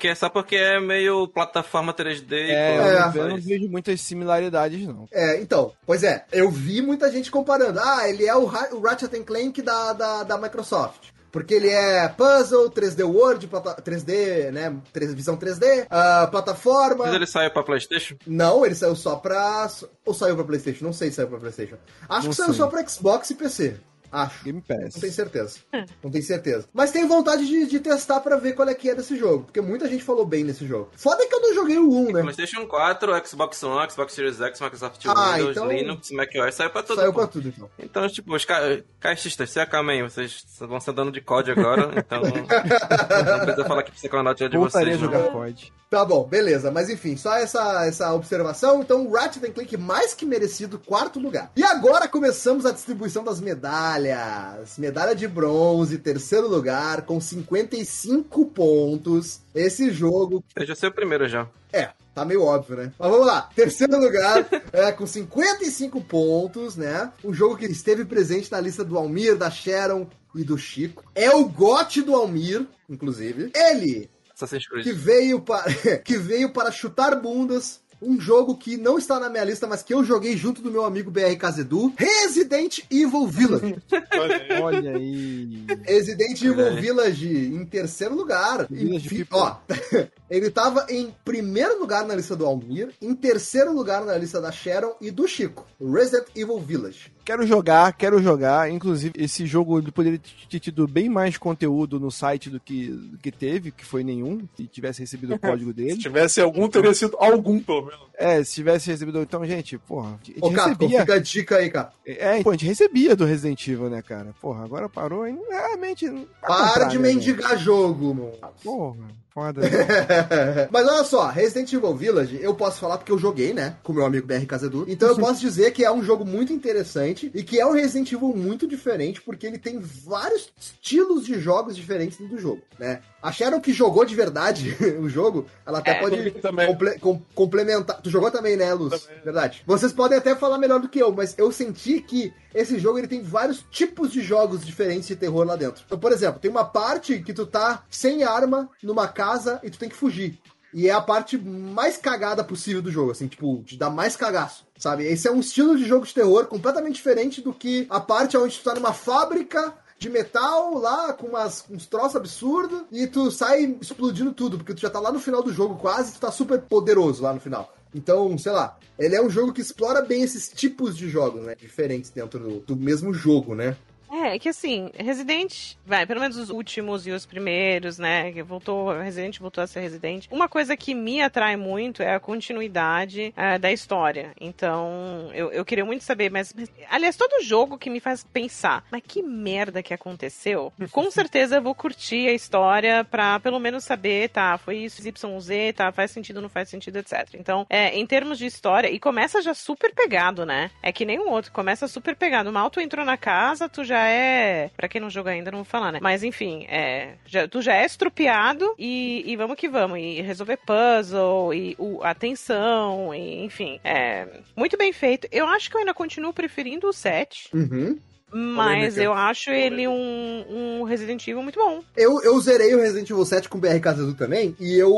que é só porque é meio plataforma 3D. e É, eu, É. não, eu não vejo muitas similaridades, não. É, então, pois é, eu vi muita gente comparando. Ah, ele é o, Ra- o Ratchet and Clank da, da, da Microsoft. Porque ele é puzzle, 3D World, plata- 3D, né? 3, visão 3D, ah, plataforma. Mas ele saiu pra Playstation? Não, ele saiu só pra. Ou saiu pra PlayStation? Não sei se saiu pra PlayStation. Acho Não que saiu sei. só pra Xbox e PC. Acho. Game Pass. Não tenho certeza. Não tenho certeza. Mas tenho vontade de, de testar pra ver qual é que é desse jogo. Porque muita gente falou bem nesse jogo. Foda é que eu não joguei o 1, né? PlayStation 4, Xbox One, Xbox Series X, Microsoft Ah, Windows, então- Linux, macOS, saiu pra tudo. Saiu pra tudo, então. Então, tipo, os ca... caixistas, se acalmem, vocês vão ser dando de COD agora, então não precisa falar que Psychonaut é de Voltaria vocês, jogar não. COD. Tá bom, beleza. Mas enfim, só essa, essa observação. Então, Ratchet and Clank mais que merecido, quarto lugar. E agora começamos a distribuição das medalhas. Medalha de bronze, terceiro lugar, com 55 pontos. Esse jogo Eu já sei o primeiro já. é, tá meio óbvio, né? Mas vamos lá. Terceiro lugar, é, com 55 pontos, né? Um jogo que esteve presente na lista do Almir, da Sharon e do Chico. É o GOT do Almir, inclusive. Ele, Assassin's Creed. que veio para que veio para chutar bundas. Um jogo que não está na minha lista, mas que eu joguei junto do meu amigo BR Kazedu. Resident Evil Village. Olha aí. Olha aí. Resident Evil. Village em terceiro lugar. Village Enfim, ó, ele tava em primeiro lugar na lista do Almir, em terceiro lugar na lista da Sharon e do Chico. Resident Evil Village. Quero jogar, quero jogar. Inclusive, esse jogo ele poderia ter tido bem mais conteúdo no site do que, do que teve, que foi nenhum, se tivesse recebido o código Se dele. tivesse algum, teria sido algum, pelo menos. É, se tivesse recebido. Então, gente, porra, a gente Ô, Capcom, recebia. fica a dica aí, cara. É, pô, a gente recebia do Resident Evil, né, cara? Porra, agora parou e realmente. dá pra Para comprar, de né, mendigar jogo, mano. Porra. Foda. Mas olha só, Resident Evil Village, eu posso falar porque eu joguei, né? Com meu amigo BR Casedu. Então eu posso dizer que é um jogo muito interessante e que é um Resident Evil muito diferente, porque ele tem vários estilos de jogos diferentes dentro do jogo, né? Acharam que jogou de verdade o jogo? Ela até É. pode comple- com- complementar. Tu jogou também, né, Luz? Também. Verdade. Vocês podem até falar melhor do que eu, mas eu senti que esse jogo ele tem vários tipos de jogos diferentes de terror lá dentro. Então, por exemplo, tem uma parte que tu tá sem arma numa casa e tu tem que fugir. E é a parte mais cagada possível do jogo, assim, tipo, te dá mais cagaço, sabe? Esse é um estilo de jogo de terror completamente diferente do que a parte onde tu tá numa fábrica de metal lá, com umas, uns troços absurdos, e tu sai explodindo tudo, porque tu já tá lá no final do jogo quase, tu tá super poderoso lá no final. Então, sei lá, ele é um jogo que explora bem esses tipos de jogos, né? Diferentes dentro do, do mesmo jogo, né? É, que assim, Resident, vai, pelo menos os últimos e os primeiros, né? Que voltou, Resident voltou a ser Resident. Uma coisa que me atrai muito é a continuidade é, da história. Então, eu, eu queria muito saber, mas, mas. Aliás, todo jogo que me faz pensar, mas que merda que aconteceu? Com certeza eu vou curtir a história pra pelo menos saber, tá, foi isso, YZ, tá, faz sentido, não faz sentido, etc. Então, é, em termos de história, e começa já super pegado, né? É que nem o outro, começa super pegado. Mal tu entrou na casa, tu já é. Pra quem não joga ainda, não vou falar, né? Mas enfim, é, já- tu já é estrupiado e, e vamos que vamos. E resolver puzzle, e o, a tensão, e, enfim. É, muito bem feito. Eu acho que eu ainda continuo preferindo o 7, Uhum. Mas Polêmica. eu acho ele um, um Resident Evil muito bom. Eu, eu zerei o Resident Evil 7 com o BR Casazu também, e eu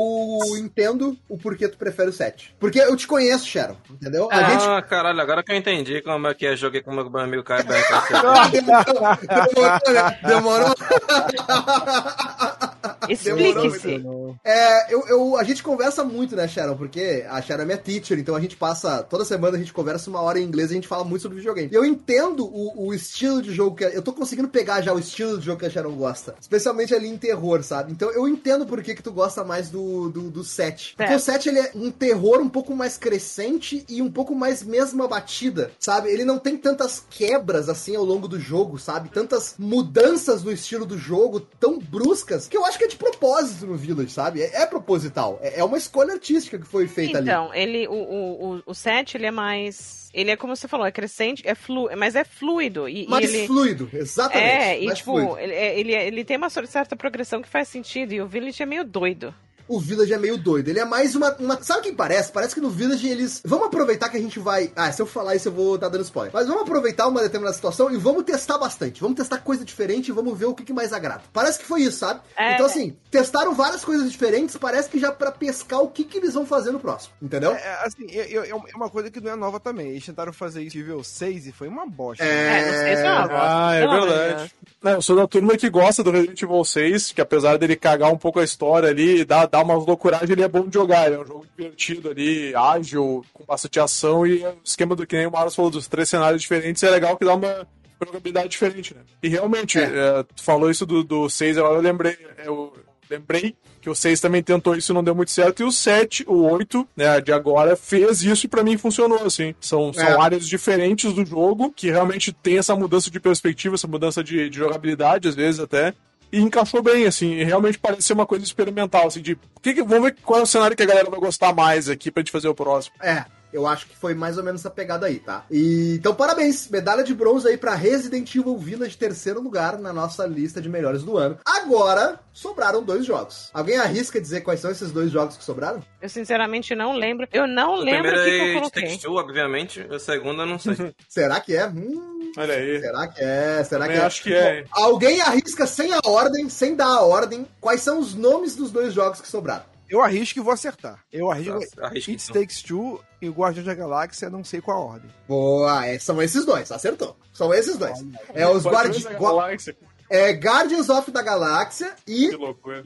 entendo o porquê tu prefere o 7. Porque eu te conheço, Sharon, entendeu? A gente Ah, caralho, agora que eu entendi como é que é. Joguei com o meu amigo Caio BR. Demorou, né? Demorou. Demorou Explique-se. É, eu, eu- a gente conversa muito, né, Sharon? Porque a Sharon é minha teacher, então a gente passa. Toda semana a gente conversa uma hora em inglês e a gente fala muito sobre videogame. E eu entendo o, o estilo de jogo que. Eu tô conseguindo pegar já o estilo de jogo que a Sharon gosta. Especialmente ali em terror, sabe? Então eu entendo por que, que tu gosta mais do, do, do 7. Porque É. o 7 ele é um terror um pouco mais crescente e um pouco mais mesma batida, sabe? Ele não tem tantas quebras assim ao longo do jogo, sabe? Tantas mudanças no estilo do jogo tão bruscas que eu acho que é de propósito no Village, sabe? É, é proposital. É, é uma escolha artística que foi feita ali. Então, ele, o, o, o, 7, ele é mais. Ele é como você falou, é crescente, é flu, mas é fluido. E, e Mais ele. fluido, exatamente. É, e tipo, fluido. ele, é- ele, é- ele tem uma certa progressão que faz sentido, e o Village é meio doido. O Village é meio doido. Ele é mais uma, uma. Sabe quem parece? Parece que no Village eles. Vamos aproveitar que a gente vai. Ah, se eu falar isso eu vou estar dando spoiler. Mas vamos aproveitar uma determinada situação e vamos testar bastante. Vamos testar coisa diferente e vamos ver o que, que mais agrada. Parece que foi isso, sabe? É. Então, assim, testaram várias coisas diferentes. Parece que já pra pescar o que, que eles vão fazer no próximo. Entendeu? É, assim, é, é- é uma coisa que não é nova também. Eles tentaram fazer isso nível 6 e foi uma bosta. É, não sei se é uma bosta. Ah, é verdade. Não, eu sou da turma que gosta do Resident Evil 6, que apesar dele cagar um pouco a história ali, e dar, dar umas loucuragens, ele é bom de jogar. Ele é um jogo divertido ali, ágil, com bastante ação, e o esquema do que nem o Marcos falou, dos três cenários diferentes, é legal que dá uma jogabilidade diferente, né? E realmente, É. é, tu falou isso do, do 6, agora eu lembrei. Eu lembrei que o 6 também tentou isso e não deu muito certo, e o 7, o 8, né, de agora, fez isso e pra mim funcionou, assim. São, são É. áreas diferentes do jogo, que realmente tem essa mudança de perspectiva, essa mudança de, de jogabilidade, às vezes até. E encaixou bem, assim, realmente parece ser uma coisa experimental, assim, de que que- vamos ver qual é o cenário que a galera vai gostar mais aqui pra gente fazer o próximo. É, eu acho que foi mais ou menos essa pegada aí, tá? E, então, parabéns. Medalha de bronze aí pra Resident Evil Village, terceiro lugar na nossa lista de melhores do ano. Agora, sobraram dois jogos. Alguém arrisca dizer quais são esses dois jogos que sobraram? Eu sinceramente não lembro. Eu não O lembro o primeiro que, que eu é coloquei. Texture, obviamente. O segundo eu não sei. Será que é? Hum, Olha aí. será que é? Será Também que é? acho que é, hein? Alguém arrisca sem a ordem, sem dar a ordem, quais são os nomes dos dois jogos que sobraram? Eu arrisco e vou acertar. Eu arrisco. Nossa, arrisca, It então. Takes Two e o Guardiões da Galáxia, não sei qual a ordem. Boa, é, são esses dois, acertou. São esses dois. É os Guardiões Guardi da Galáxia. é, Guardians of the Galáxia e Que loucura.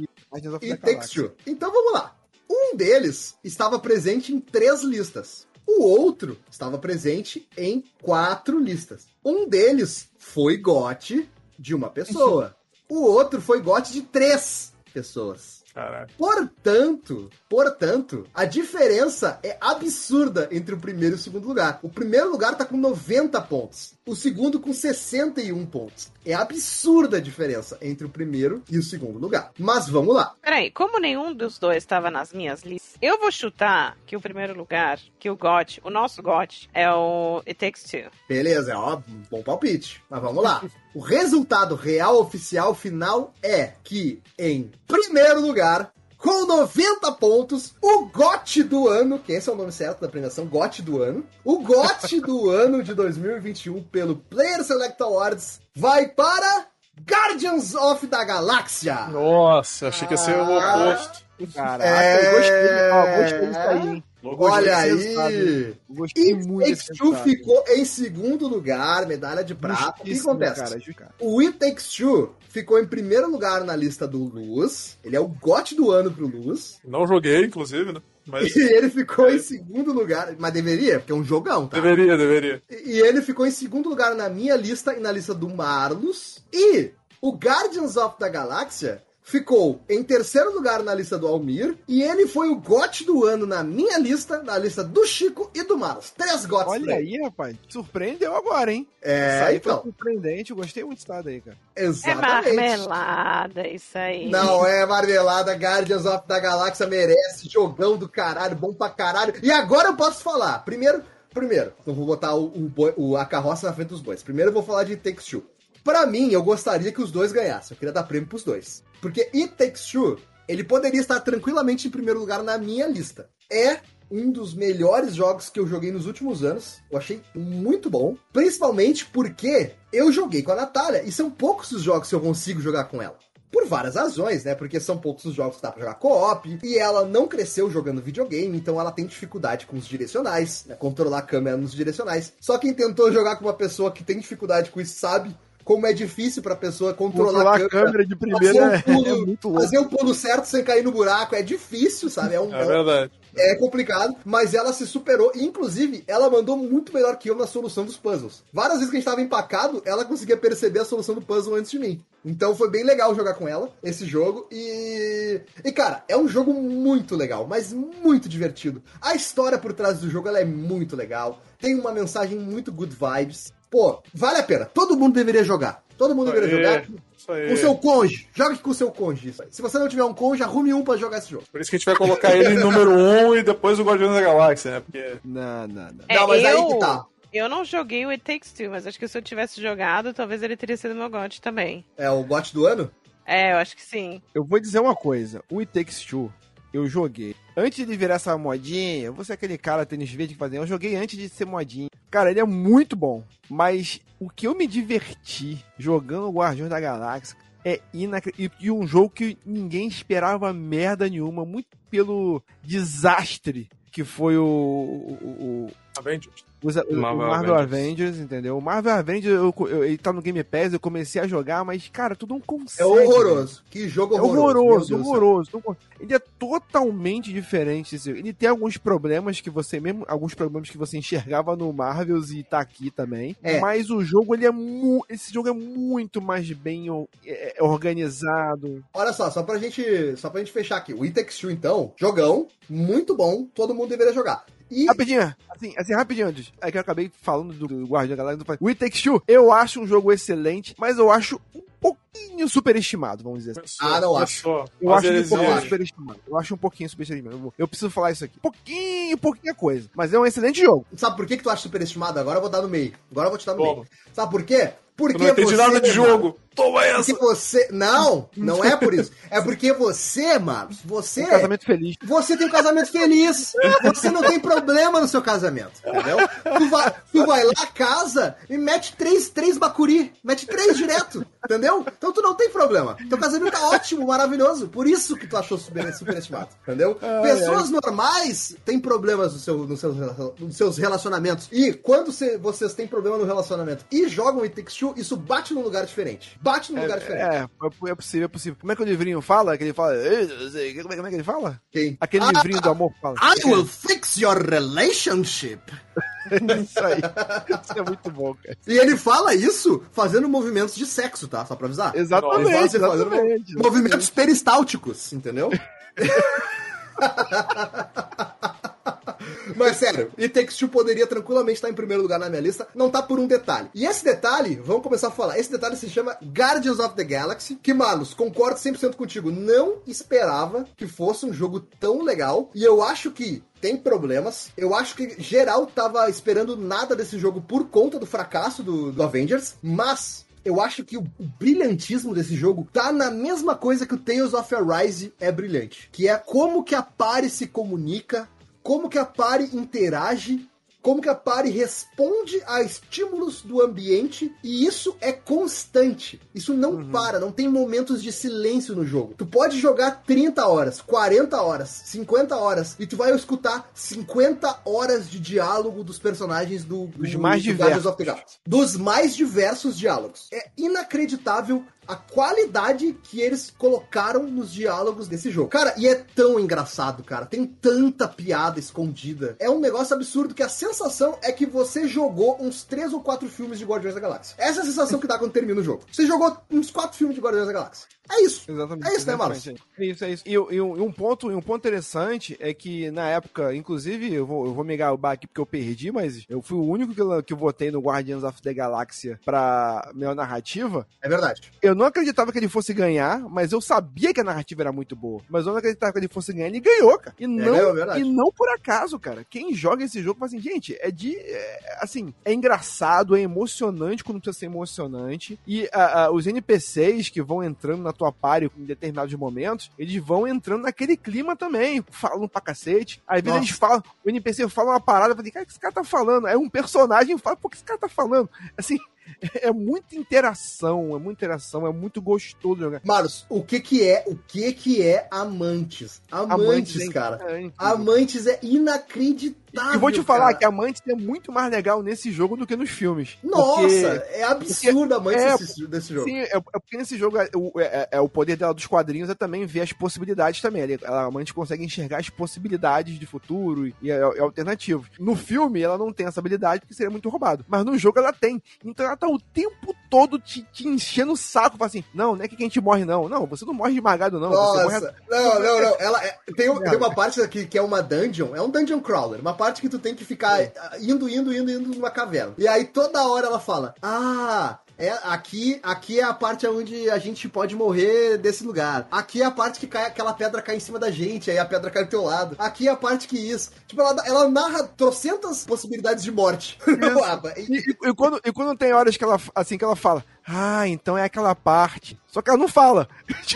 E the Takes. Two. Então vamos lá. Um deles estava presente em três listas. O outro estava presente em quatro listas. Um deles foi gote de uma pessoa. O outro foi gote de três pessoas. Caralho. Portanto, portanto, a diferença é absurda entre o primeiro e o segundo lugar. O primeiro lugar tá com 90 pontos, o segundo com 61 pontos. É absurda a diferença entre o primeiro e o segundo lugar. Mas vamos lá. Peraí, como nenhum dos dois estava nas minhas listas, eu vou chutar que o primeiro lugar, que o GOT, o nosso GOT, é o It Takes Two. Beleza, é óbvio, um bom palpite. Mas vamos lá. O resultado real oficial final é que, em primeiro lugar, com 90 pontos, o GOT do ano, que esse é o nome certo da premiação, GOT do ano, o GOT do ano de 2021 pelo Player Select Awards vai para Guardians of the Galáxia. Nossa, achei que ia ser o Ah. oposto. Caraca, É. eu gostei, ó, gostei disso aí, hein? Olha Gostei desse resultado, aí. hein? Gostei It muito Takes Two ficou em segundo lugar, medalha de prata. O que acontece? cara. O It Takes Two ficou em primeiro lugar na lista do Luz. Ele é o GOT do ano pro Luz. Não joguei, inclusive, né? Mas E ele ficou em segundo lugar. Mas deveria, porque é um jogão, tá? deveria, deveria. E e ele ficou em segundo lugar na minha lista e na lista do Marlos. E o Guardians of the Galáxia ficou em terceiro lugar na lista do Almir. E ele foi o GOT do ano na minha lista, na lista do Chico e do Marlos. Três pra Olha aí, rapaz. Surpreendeu agora, hein? Isso É, aí então. foi surpreendente. Eu gostei muito disso daí, cara. É Exatamente. marmelada, isso aí. Não é marmelada, Guardians of the Galáxia merece, jogão do caralho, bom pra caralho. E agora eu posso falar. Primeiro, primeiro, então vou botar o, o boi- o- a carroça na frente dos bois. Primeiro eu vou falar de It Takes Two. Pra mim, eu gostaria que os dois ganhassem. Eu queria dar prêmio pros dois. Porque It Takes Two, ele poderia estar tranquilamente em primeiro lugar na minha lista. É um dos melhores jogos que eu joguei nos últimos anos. Eu achei muito bom. Principalmente porque eu joguei com a Natália e são poucos os jogos que eu consigo jogar com ela. Por várias razões, né? Porque são poucos os jogos que dá pra jogar co-op. E ela não cresceu jogando videogame, então ela tem dificuldade com os direcionais, né? Controlar a câmera nos direcionais. Só quem tentou jogar com uma pessoa que tem dificuldade com isso sabe como é difícil pra pessoa controlar, Controlar a a câmera. câmera de primeira é, fazer um é pulo- muito louco. Fazer o pulo certo sem cair no buraco é difícil, sabe? É um, É é verdade. é complicado, mas ela se superou. Inclusive, ela mandou muito melhor que eu na solução dos puzzles. Várias vezes que a gente tava empacado, ela conseguia perceber a solução do puzzle antes de mim. Então foi bem legal jogar com ela, esse jogo. E. E, cara, é um jogo muito legal, mas muito divertido. A história por trás do jogo ela é muito legal. Tem uma mensagem muito good vibes. Pô, vale a pena. Todo mundo deveria jogar. Todo mundo deveria Aí, jogar. Aí. Com seu cônjuge. Jogue com seu aí. Se você não tiver um cônjuge, arrume um pra jogar esse jogo. Por isso que a gente vai colocar ele em número 1 um, e depois o Guardião da Galáxia, né? Porque Não, não, não. É, não, mas aí eu- que tá. Eu não joguei o It Takes Two, mas acho que se eu tivesse jogado, talvez ele teria sido meu GOT também. É o bot do ano? É, eu acho que sim. Eu vou dizer uma coisa. O It Takes Two, eu joguei. Antes de virar essa modinha, vou ser aquele cara tênis verde que fazia. Eu joguei antes de ser modinha. Cara, ele é muito bom. Mas o que eu me diverti jogando Guardiões da Galáxia é inacreditável. E um jogo que ninguém esperava merda nenhuma. Muito pelo desastre que foi o, o, o, Avengers. Os- o Marvel Marvel, Avengers. Avengers. entendeu? O Marvel Avengers, eu, eu- ele tá no Game Pass, eu comecei a jogar, mas, cara, tu não consegue. É horroroso. Que jogo É horroroso. horroroso, horroroso. Ele é totalmente diferente. desse- Ele tem alguns problemas que você mesmo, alguns problemas que você enxergava no Marvels e tá aqui também. É. Mas o jogo ele é mu... esse jogo é muito mais bem é- é organizado. Olha só, só pra gente, só pra gente fechar aqui. O It Takes Two, então, jogão, muito bom, todo mundo deveria jogar. E Rapidinho, assim, assim, rapidinho antes. É que eu acabei falando do, do Guardião da Galáxia. do- O It Takes Two, eu acho um jogo excelente, mas eu acho um pouquinho superestimado, vamos dizer assim. Ah, não acho. Pessoa, Eu acho um pouquinho superestimado. Eu acho um pouquinho superestimado. Eu, preciso falar isso aqui. Pouquinho, pouquinha coisa. Mas é um excelente jogo. sabe por que, que tu acha superestimado? Agora eu vou dar no meio. Agora eu vou te dar no Toma. meio. Sabe por quê? Porque Eu não entendi você, nada de mano, jogo. Toma Porque essa! você. Não, não é por isso. É porque você, mano, você. Um casamento feliz. Você tem um casamento feliz. Você não tem problema no seu casamento. Entendeu? Tu vai, tu vai lá, casa e mete três, três bacuri. Mete três direto. Entendeu? Então tu não tem problema. Teu casamento tá ótimo, maravilhoso. Por isso que tu achou super, superestimado. Entendeu? Pessoas normais têm problemas no seu, no seus, nos seus relacionamentos. E quando cê- vocês têm problema no relacionamento e jogam It Takes Two, isso bate num lugar diferente. Bate num lugar diferente. É, é, é possível, é possível. Como é que o livrinho fala? Que ele fala. É, como é que ele fala? Quem? Aquele Ah, livrinho do amor fala. I will fix your relationship. isso aí. Isso é muito bom, cara. E ele fala isso fazendo movimentos de sexo, tá? Só pra avisar. Exatamente, Ele fala assim, fazendo exatamente. Movimentos peristálticos, entendeu? Mas sério, It Takes Two poderia tranquilamente estar em primeiro lugar na minha lista, não tá por um detalhe. E esse detalhe, vamos começar a falar, esse detalhe se chama Guardians of the Galaxy, que, Manos, concordo 100% contigo, não esperava que fosse um jogo tão legal, e eu acho que tem problemas. Eu acho que geral tava esperando nada desse jogo por conta do fracasso do, do Avengers, mas eu acho que o, o brilhantismo desse jogo tá na mesma coisa que o Tales of Arise é brilhante, que é como que a Pare se comunica, como que a Pare interage, como que a Pare responde a estímulos do ambiente e isso é constante. Isso não para, não tem momentos de silêncio no jogo. Tu pode jogar 30 horas, 40 horas, 50 horas e tu vai escutar 50 horas de diálogo dos personagens do, Dos do- mais do Guardians diversos. of the Galaxy. Dos mais diversos diálogos. É inacreditável a qualidade que eles colocaram nos diálogos desse jogo. Cara, e é tão engraçado, cara. Tem tanta piada escondida. É um negócio absurdo que a sensação é que você jogou uns três ou quatro filmes de Guardiões da Galáxia. Essa é a sensação que dá quando termina o jogo. Você jogou uns quatro filmes de Guardiões da Galáxia. É isso. Exatamente. É isso, né, Marlos? exatamente. É isso, é isso. E, e um, ponto, um ponto interessante é que na época, inclusive, eu vou, eu vou me gabar aqui porque eu perdi, mas eu fui o único que, eu- que votei no Guardians of the Galáxia pra melhor narrativa. É verdade. Eu não acreditava que ele fosse ganhar, mas eu sabia que a narrativa era muito boa. Mas eu não acreditava que ele fosse ganhar, ele ganhou, cara. E não, ganhou, é e não por acaso, cara. Quem joga esse jogo assim, gente, é de. é, assim, é engraçado, é emocionante quando precisa ser emocionante. E os NPCs que vão entrando na tua party em determinados momentos, eles vão entrando naquele clima também, falando pra cacete. Às vezes Nossa. eles falam, o NPC fala uma parada, eu falei, cara, o que esse cara tá falando? Aí um personagem fala, pô, o que esse cara tá falando? Assim, é muita interação, é muita interação, é muito gostoso jogar. Marlos, o que que é, o que que é Amantes? Amantes, é- cara. é. Amantes é inacreditável. E vou te falar cara. que Amantes é muito mais legal nesse jogo do que nos filmes. Nossa, Porque- é absurdo Amantes é, desse, desse jogo. Sim, é, é porque nesse jogo é, o- é- é o poder dela dos quadrinhos é também ver as possibilidades também. Ela, a Amante consegue enxergar as possibilidades de futuro e, e, e alternativos. No filme, ela não tem essa habilidade porque seria muito roubado. Mas no jogo ela tem. Então ela tá o tempo todo te, te enchendo o saco. Fala assim: não, não é que a gente morre, não. Não, você não morre esmagado, não. Você morre Nossa, não, não, não. Ela é- tem, tem uma parte aqui que é uma dungeon, é um dungeon crawler, uma parte que tu tem que ficar ah, indo, indo, indo, indo numa caverna. E aí toda hora ela fala: Ah, é, aqui, aqui é a parte onde a gente pode morrer desse lugar. Aqui é a parte que cai, aquela pedra cai em cima da gente, aí a pedra cai do teu lado. Aqui é a parte que isso. Tipo, ela, ela narra trocentas possibilidades de morte. E- E, e- quando, e quando tem horas que ela, assim, que ela fala, ah, então é aquela parte. Só que ela não fala.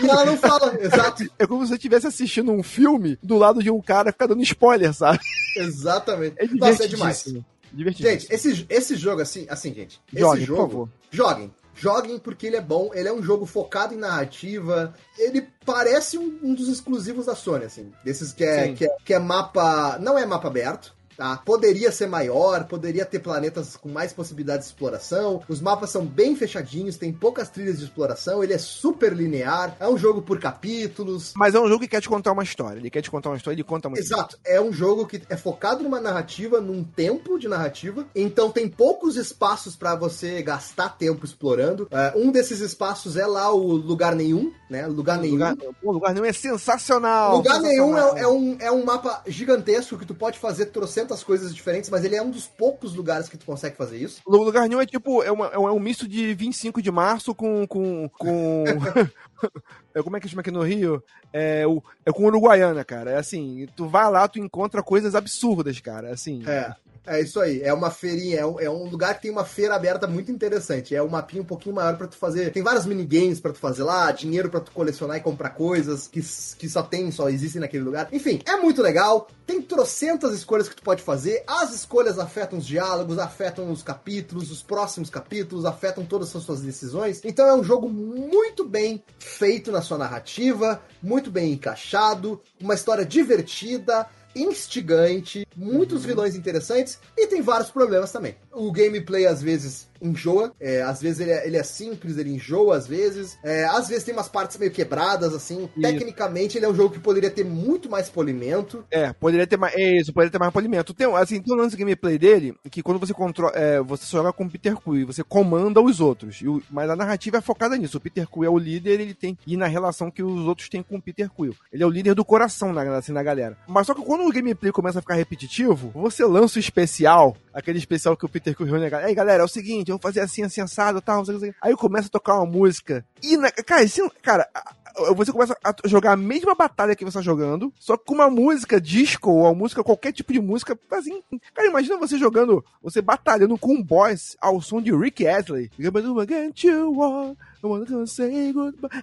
E ela não fala, exato. É como se você estivesse assistindo um filme do lado de um cara ficar dando spoiler, sabe? Exatamente. É Nossa, é demais. Divertidíssimo. Gente, esse, esse jogo, assim, assim, gente. Joguem, esse por jogo, favor. Joguem. Joguem porque ele é bom, ele é um jogo focado em narrativa. Ele parece um, um dos exclusivos da Sony, assim. Desses que é, Sim. que é, que é mapa. Não é mapa aberto. Tá? Poderia ser maior, poderia ter planetas com mais possibilidades de exploração. Os mapas são bem fechadinhos, tem poucas trilhas de exploração, ele é super linear, é um jogo por capítulos. Mas é um jogo que quer te contar uma história. Ele quer te contar uma história, ele conta uma Exato, é um jogo que é focado numa narrativa, num tempo de narrativa, então tem poucos espaços pra você gastar tempo explorando. É, um desses espaços é lá o Lugar Nenhum, né? Lugar Nenhum. Lugar, pô, lugar nenhum é sensacional. Lugar Nenhum sensacional. é, é um, é um mapa gigantesco que tu pode fazer trocentas coisas diferentes, mas ele é um dos poucos lugares que tu consegue fazer isso. O lugar nenhum é tipo, é, uma- é um, é um misto de 25 de março com. com. com. é, como é que chama aqui no Rio? É, o, é com Uruguaiana, cara. É assim, tu vai lá, tu encontra coisas absurdas, cara. Assim. É. É isso aí, é uma feirinha, é um, é um lugar que tem uma feira aberta muito interessante. É um mapinha um pouquinho maior pra tu fazer. Tem vários minigames pra tu fazer lá, dinheiro pra tu colecionar e comprar coisas que, que só tem, só existem naquele lugar. Enfim, é muito legal. Tem trocentas escolhas que tu pode fazer. As escolhas afetam os diálogos, afetam os capítulos, os próximos capítulos, afetam todas as suas decisões. Então é um jogo muito bem feito na sua narrativa, muito bem encaixado, uma história divertida instigante, muitos vilões interessantes e tem vários problemas também. O gameplay às vezes enjoa. É, às vezes ele é, ele é simples, ele enjoa às vezes. É, às vezes tem umas partes meio quebradas, assim. Tecnicamente, ele é um jogo que poderia ter muito mais polimento. É, poderia ter mais. É isso, poderia ter mais polimento. Tem, assim, tem um lance de gameplay dele que quando você controla. É, você só joga com o Peter Quill, você comanda os outros. O- mas a narrativa é focada nisso. O Peter Quill é o líder, ele tem. E na relação que os outros têm com o Peter Quill. Ele é o líder do coração na, assim, na galera. Mas só que quando o gameplay começa a ficar repetitivo, você lança o especial, aquele especial que o Peter Quill reúne a galera. Ei, galera, é o seguinte, eu vou fazer assim, assim, assado, tal, não sei. Aí começa a tocar uma música. E, na, cara, esse- cara, você começa a jogar a mesma batalha que você tá jogando, só que com uma música disco ou uma música, qualquer tipo de música, assim. Cara, imagina você jogando, você batalhando com um boss ao som de Rick Astley.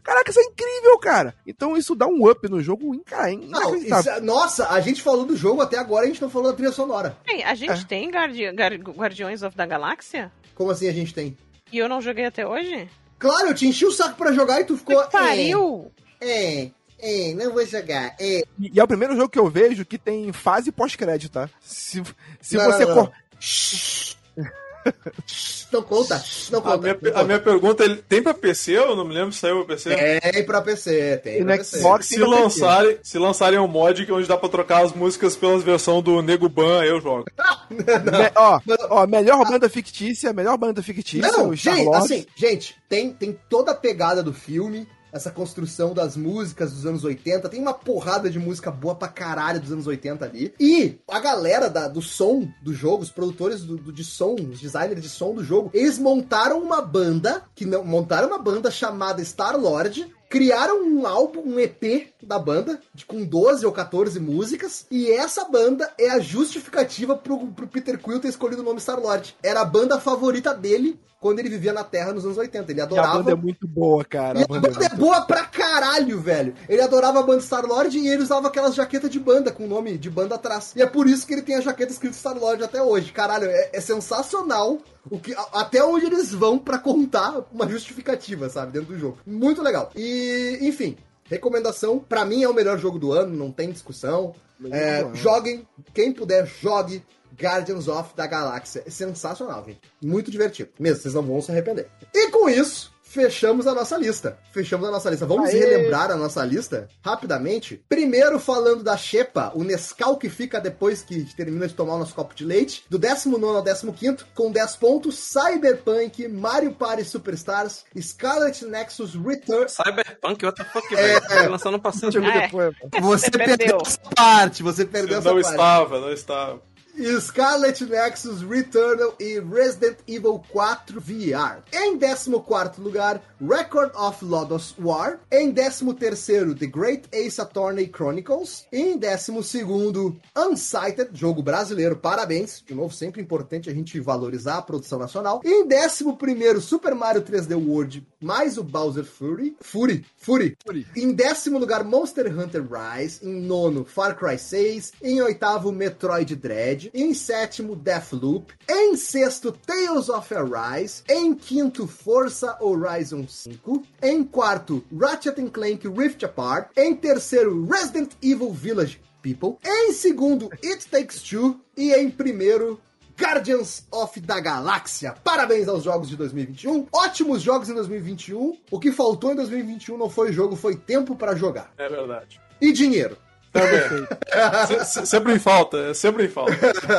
Caraca, isso é incrível, cara. Então isso dá um up no jogo, cara, Não, inacreditável. isso- nossa, a gente falou do jogo até agora, a gente não falou da trilha sonora. Ei, a gente tem Guardi Guardiões of da Galáxia? Como assim a gente tem? E eu não joguei até hoje? Claro, eu te enchi o saco pra jogar e tu ficou. Que pariu! É, é, não vou jogar. É. E é o primeiro jogo que eu vejo que tem fase pós-crédito, tá? Se, se Não, você não, cor- não. Shhh, Não conta, A conta. minha, não a conta. minha pergunta, ele tem pra PC? Eu não me lembro se saiu pra PC. Tem pra PC, tem E pra PC. Xbox Se lançarem, se lançarem um mod que onde dá pra trocar as músicas pelas versões do Nego Ban, eu jogo. Me- ó, ó, melhor banda fictícia, melhor banda fictícia, Não, o gente, assim, gente, tem, tem toda a pegada do filme, essa construção das músicas dos anos 80, tem uma porrada de música boa pra caralho dos anos 80 ali. E a galera da- do som do jogo, os produtores do, do- de som, os designers de som do jogo, eles montaram uma banda, que não montaram uma banda chamada Star Lord. Criaram um álbum, um EP da banda, de, com 12 ou 14 músicas, e essa banda é a justificativa pro, pro Peter Quill ter escolhido o nome Star Lord. Era a banda favorita dele quando ele vivia na Terra nos anos 80. Ele E a adorava. banda é muito boa, cara. E a a banda é banda é muito- boa pra caralho, velho. Ele adorava a banda Star-Lord e ele usava aquelas jaquetas de banda, com o nome de banda atrás. E é por isso que ele tem a jaqueta escrito Star-Lord até hoje. Caralho, é, é sensacional o que, a- até onde eles vão pra contar uma justificativa, sabe, dentro do jogo. Muito legal. E, enfim, recomendação. Pra mim é o melhor jogo do ano, não tem discussão. É, joguem, quem puder, jogue. Guardians of da Galáxia. É sensacional, gente. Muito divertido. Mesmo, vocês não vão se arrepender. E com isso, fechamos a nossa lista. Fechamos a nossa lista. Vamos Aê! relembrar a nossa lista rapidamente. Primeiro, falando da Xepa, o Nescau que fica depois que termina de tomar o nosso copo de leite. Do 19 ao 15, com 10 pontos, Cyberpunk, Mario Party Superstars, Scarlet Nexus Return. Cyberpunk, what the fuck, velho? Tá lançando passado. Chegou É. depois, pô. Você perdeu. perdeu essa parte, você perdeu não essa parte. estava, não estava. Scarlet Nexus Returnal e Resident Evil 4 VR. Em 14 lugar, Record of Lodoss War. Em 13, The Great Ace Attorney Chronicles. Em 12, Unsighted, jogo brasileiro, parabéns. De novo, sempre importante a gente valorizar a produção nacional. Em 11, Super Mario 3D World, mais o Bowser Fury. Fury, Fury. Fury. Em décimo lugar, Monster Hunter Rise. Em nono, Far Cry 6. Em oitavo, Metroid Dread. Em sétimo, Deathloop. Em sexto, Tales of Arise. Em quinto, Forza Horizon 5. Em quarto, Ratchet Clank Rift Apart. Em terceiro, Resident Evil Village People. Em segundo, It Takes Two. E em primeiro, Guardians of da Galáxia. Parabéns aos jogos de 2021. Ótimos jogos em 2021. O que faltou em 2021 não foi jogo, foi tempo pra jogar. É verdade. E dinheiro. Também. Se- se- sempre em falta, é sempre em falta.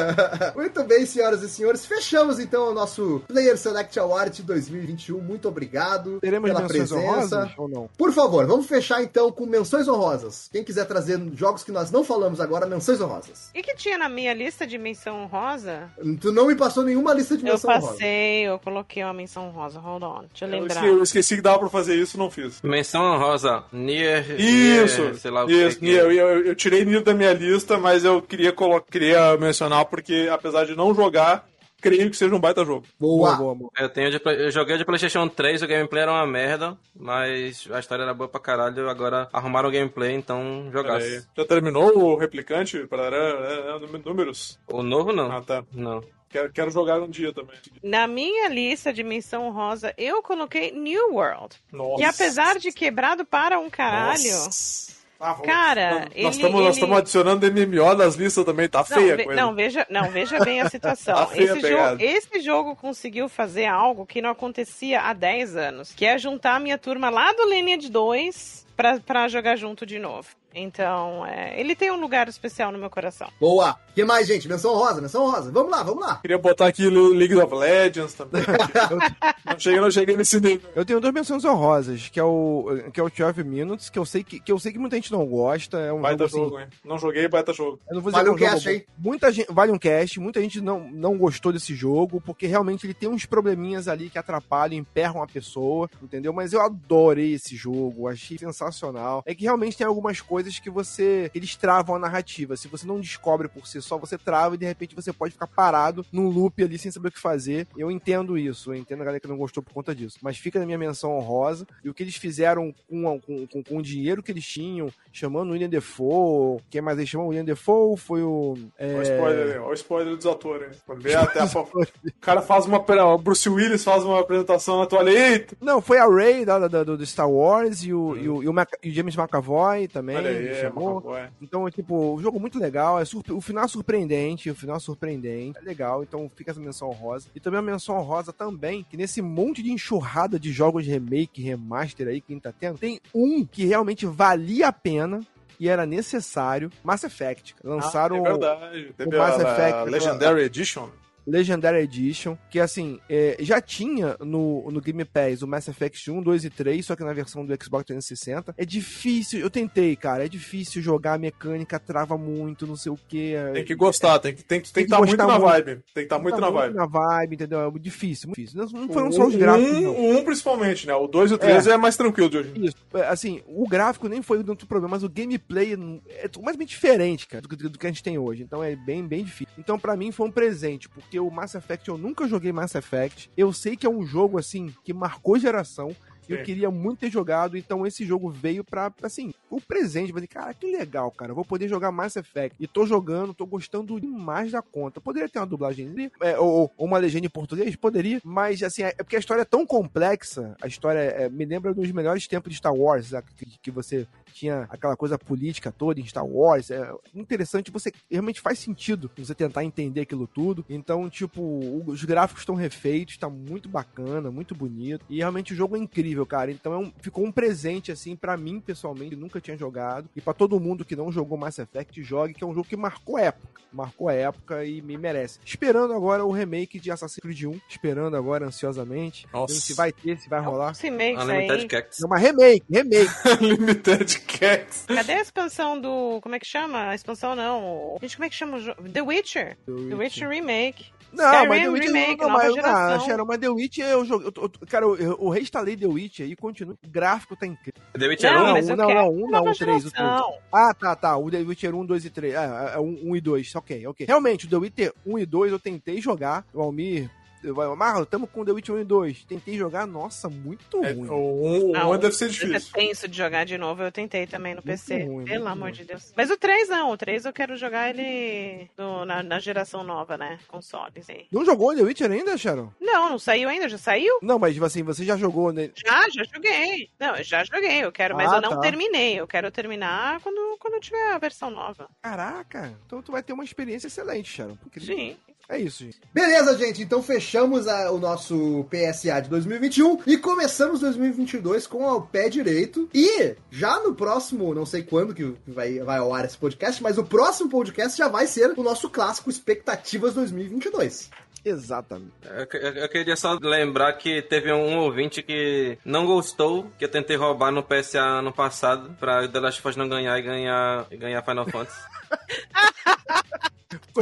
Muito bem, senhoras e senhores. Fechamos então o nosso Player Select Award de 2021. Muito obrigado Teremos pela presença. honrosas ou não? Por favor, vamos fechar então com menções honrosas. Quem quiser trazer jogos que nós não falamos agora, menções honrosas. E que tinha na minha lista de menção honrosa? Tu não me passou nenhuma lista de Eu menção honrosa. passei, eu coloquei uma menção honrosa. Hold on, deixa eu Eu lembrar. esqueci, eu esqueci que dava pra fazer isso, não fiz. Menção honrosa, Nier. Isso, Nier, sei lá o isso, que. Nier. Eu, eu, eu tirei Nier da minha lista, mas eu queria, colo- queria mencionar porque, apesar de não jogar, creio que seja um baita jogo. Boa. Boa, boa, boa. Eu, tenho de eu joguei de PlayStation 3, o gameplay era uma merda, mas a história era boa pra caralho. Agora arrumaram o gameplay, então jogasse. Já terminou o replicante? Para é, números? O novo não. Ah, tá. Não. Quero, quero jogar um dia também. Na minha lista de menção honrosa, eu coloquei New World. Nossa. E apesar de quebrado para um caralho, Nossa. Ah, vamos- Cara, nós estamos nós ele- estamos adicionando MMO nas listas também, tá feia não, a ve- coisa. não, veja, não, veja bem a situação. Tá feia a esse, jogo, esse jogo conseguiu fazer algo que não acontecia há 10 anos, que é juntar a minha turma lá do Lineage 2 pra, pra jogar junto de novo. Então, é, ele tem um lugar especial no meu coração. Boa. O que mais, gente? Menção rosa, menção rosa. Vamos lá, vamos lá. Queria botar aqui o League of Legends também. não, cheguei, não cheguei nesse nível. Eu tenho duas menções honrosas, que é o que é o 12 Minutes, que eu sei que, que eu sei que muita gente não gosta, é um Baita jogo assim, jogo, hein? Não joguei, baita jogo. Eu não vou dizer Vale que é um jogo cast, hein? Muita gente, vale um cast, muita gente não, não gostou desse jogo, porque realmente ele tem uns probleminhas ali que atrapalham, emperram a pessoa, entendeu? Mas eu adorei esse jogo, achei sensacional. É que realmente tem algumas coisas que você. Eles travam a narrativa. Se você não descobre por si só, você trava e de repente você pode ficar parado num loop ali sem saber o que fazer. Eu entendo isso, eu entendo a galera que não gostou por conta disso. Mas fica na minha menção honrosa. E o que eles fizeram com, com, com, com o dinheiro que eles tinham, chamando o William Defoe. Quem mais eles chamam? O William Defoe foi o. é, Olha o spoiler, olha o spoiler dos atores. Quando vê até a... O cara faz uma. O Bruce Willis faz uma apresentação na toalha. Eita! Não, foi a Ray da, da- do, do Star Wars e o, e o, e o Mac- e o James McAvoy também. Olha aí, ele é, chamou. McAvoy. Então, tipo, o jogo muito legal. É surpre- o final é surpreendente. O final é surpreendente. É legal. Então fica essa menção honrosa. E também a menção honrosa também, que nesse monte de enxurrada de jogos remake, remaster aí que a gente tá tendo, tem um que realmente valia a pena. E era necessário. Mass Effect. Lançaram Ah, é verdade. Teve Mass a, Effect, a Legendary Edition. Legendary Edition, que assim, é, já tinha no, no Game Pass o Mass Effect 1, 2 e 3, só que na versão do Xbox 360. É difícil, eu tentei, cara, é difícil jogar, a mecânica trava muito, não sei o que. Tem que gostar, tem que tem, tem, Tem que estar muito gostar na muito. vibe. Tem que estar muito na vibe. na vibe, entendeu? É difícil, muito difícil. Não, não foram só os gráficos, um, não. o um principalmente, né? O 2 e o 3 é. mais tranquilo de hoje. Isso, é, assim, o gráfico nem foi tanto problema, mas o gameplay é completamente diferente, cara, do, que- do que a gente tem hoje. Então é bem, bem difícil. Então, pra mim, foi um presente, porque o Mass Effect, eu nunca joguei Mass Effect. Eu sei que é um jogo, assim, que marcou geração. Eu Sim. queria muito ter jogado, então esse jogo veio pra, assim, o presente. Falei, cara, que legal, cara. Eu vou poder jogar Mass Effect. E tô jogando, tô gostando demais da conta. Poderia ter uma dublagem é, ou, ou uma legenda em português? Poderia. Mas, assim, é porque a história é tão complexa. A história é, me lembra dos melhores tempos de Star Wars, que, que você tinha aquela coisa política toda em Star Wars. É interessante, você realmente faz sentido você tentar entender aquilo tudo. Então, tipo, os gráficos estão refeitos, tá muito bacana, muito bonito. E realmente o jogo é incrível, cara. Então é um- ficou um presente, assim, pra mim, pessoalmente, que nunca tinha jogado. E pra todo mundo que não jogou Mass Effect, jogue, que é um jogo que marcou época. Marcou a época e me merece. Esperando agora o remake de Assassin's Creed 1. Esperando agora ansiosamente. Nossa. Se vai ter, se vai rolar. Esse mês Unlimited aí. Cactus. É uma remake, remake. Limited Cats. Cadê a expansão do. Como é que chama? A expansão não. Gente, como é que chama o jogo? The Witcher. The Witcher Remake. Não, Skyrim mas The Witcher Remake, não, nova mas, geração. ah, Sharon, mas The Witcher eu joguei. eu- eu- cara, eu, eu reinstalei The Witcher e continua. O gráfico tá incrível. The Witcher Não, 1? mas um, não, não, um não, o três, o três. geração. Ah, tá, tá. O The Witcher 1, 2 e 3. Ah, é 1 um, e 2. Ok, ok. Realmente, o The Witcher 1 e 2 eu tentei jogar. O Almir. Vai, Marlon, tamo com The Witcher 1 e 2. Tentei jogar, nossa, muito É, ruim. o 1 Não, um deve ser É difícil. tenso de jogar de novo, eu tentei também no PC. ruim, Pelo muito amor ruim. de Deus. Mas o 3 não, o 3 eu quero jogar ele no- na, na geração nova, né? Consoles aí. Não jogou The Witcher ainda, Sharon? Não, não saiu ainda, já saiu? Não, mas assim, você já jogou, né? Já, já joguei. Não, eu já joguei, eu quero, mas Ah, eu não tá. terminei. Eu quero terminar quando, quando tiver a versão nova. Caraca, então tu vai ter uma experiência excelente, Sharon. Porque Sim. É isso, gente. Beleza, gente. Então fechamos a- o nosso PSA de 2021 e começamos 2022 com o pé direito. E já no próximo, não sei quando que vai, vai ao ar esse podcast, mas o próximo podcast já vai ser o nosso clássico Expectativas 2022. Exatamente. Eu, que- eu- eu queria só lembrar que teve um ouvinte que não gostou, que eu tentei roubar no PSA ano passado, pra The Last of Us não ganhar e ganhar, e ganhar Final Fantasy.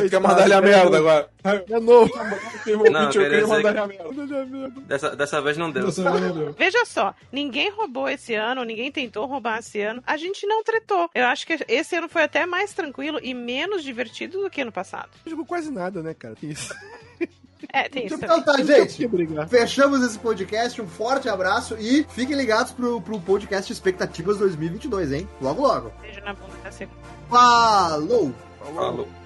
Quer mandar ele a merda agora. É novo. Não, eu queria mandar ele a merda. Dessa, dessa vez não deu. Veja só, ninguém roubou esse ano, ninguém tentou roubar esse ano. A gente não tretou. Eu acho que esse ano foi até mais tranquilo e menos divertido do que ano passado. Não jogou quase nada, né, cara? Isso. É, tem isso Então tá, gente. Fechamos esse podcast, um forte abraço e fiquem ligados pro, pro podcast Expectativas 2022, hein? Logo, logo. Beijo na bunda da segunda. Falou! Falou.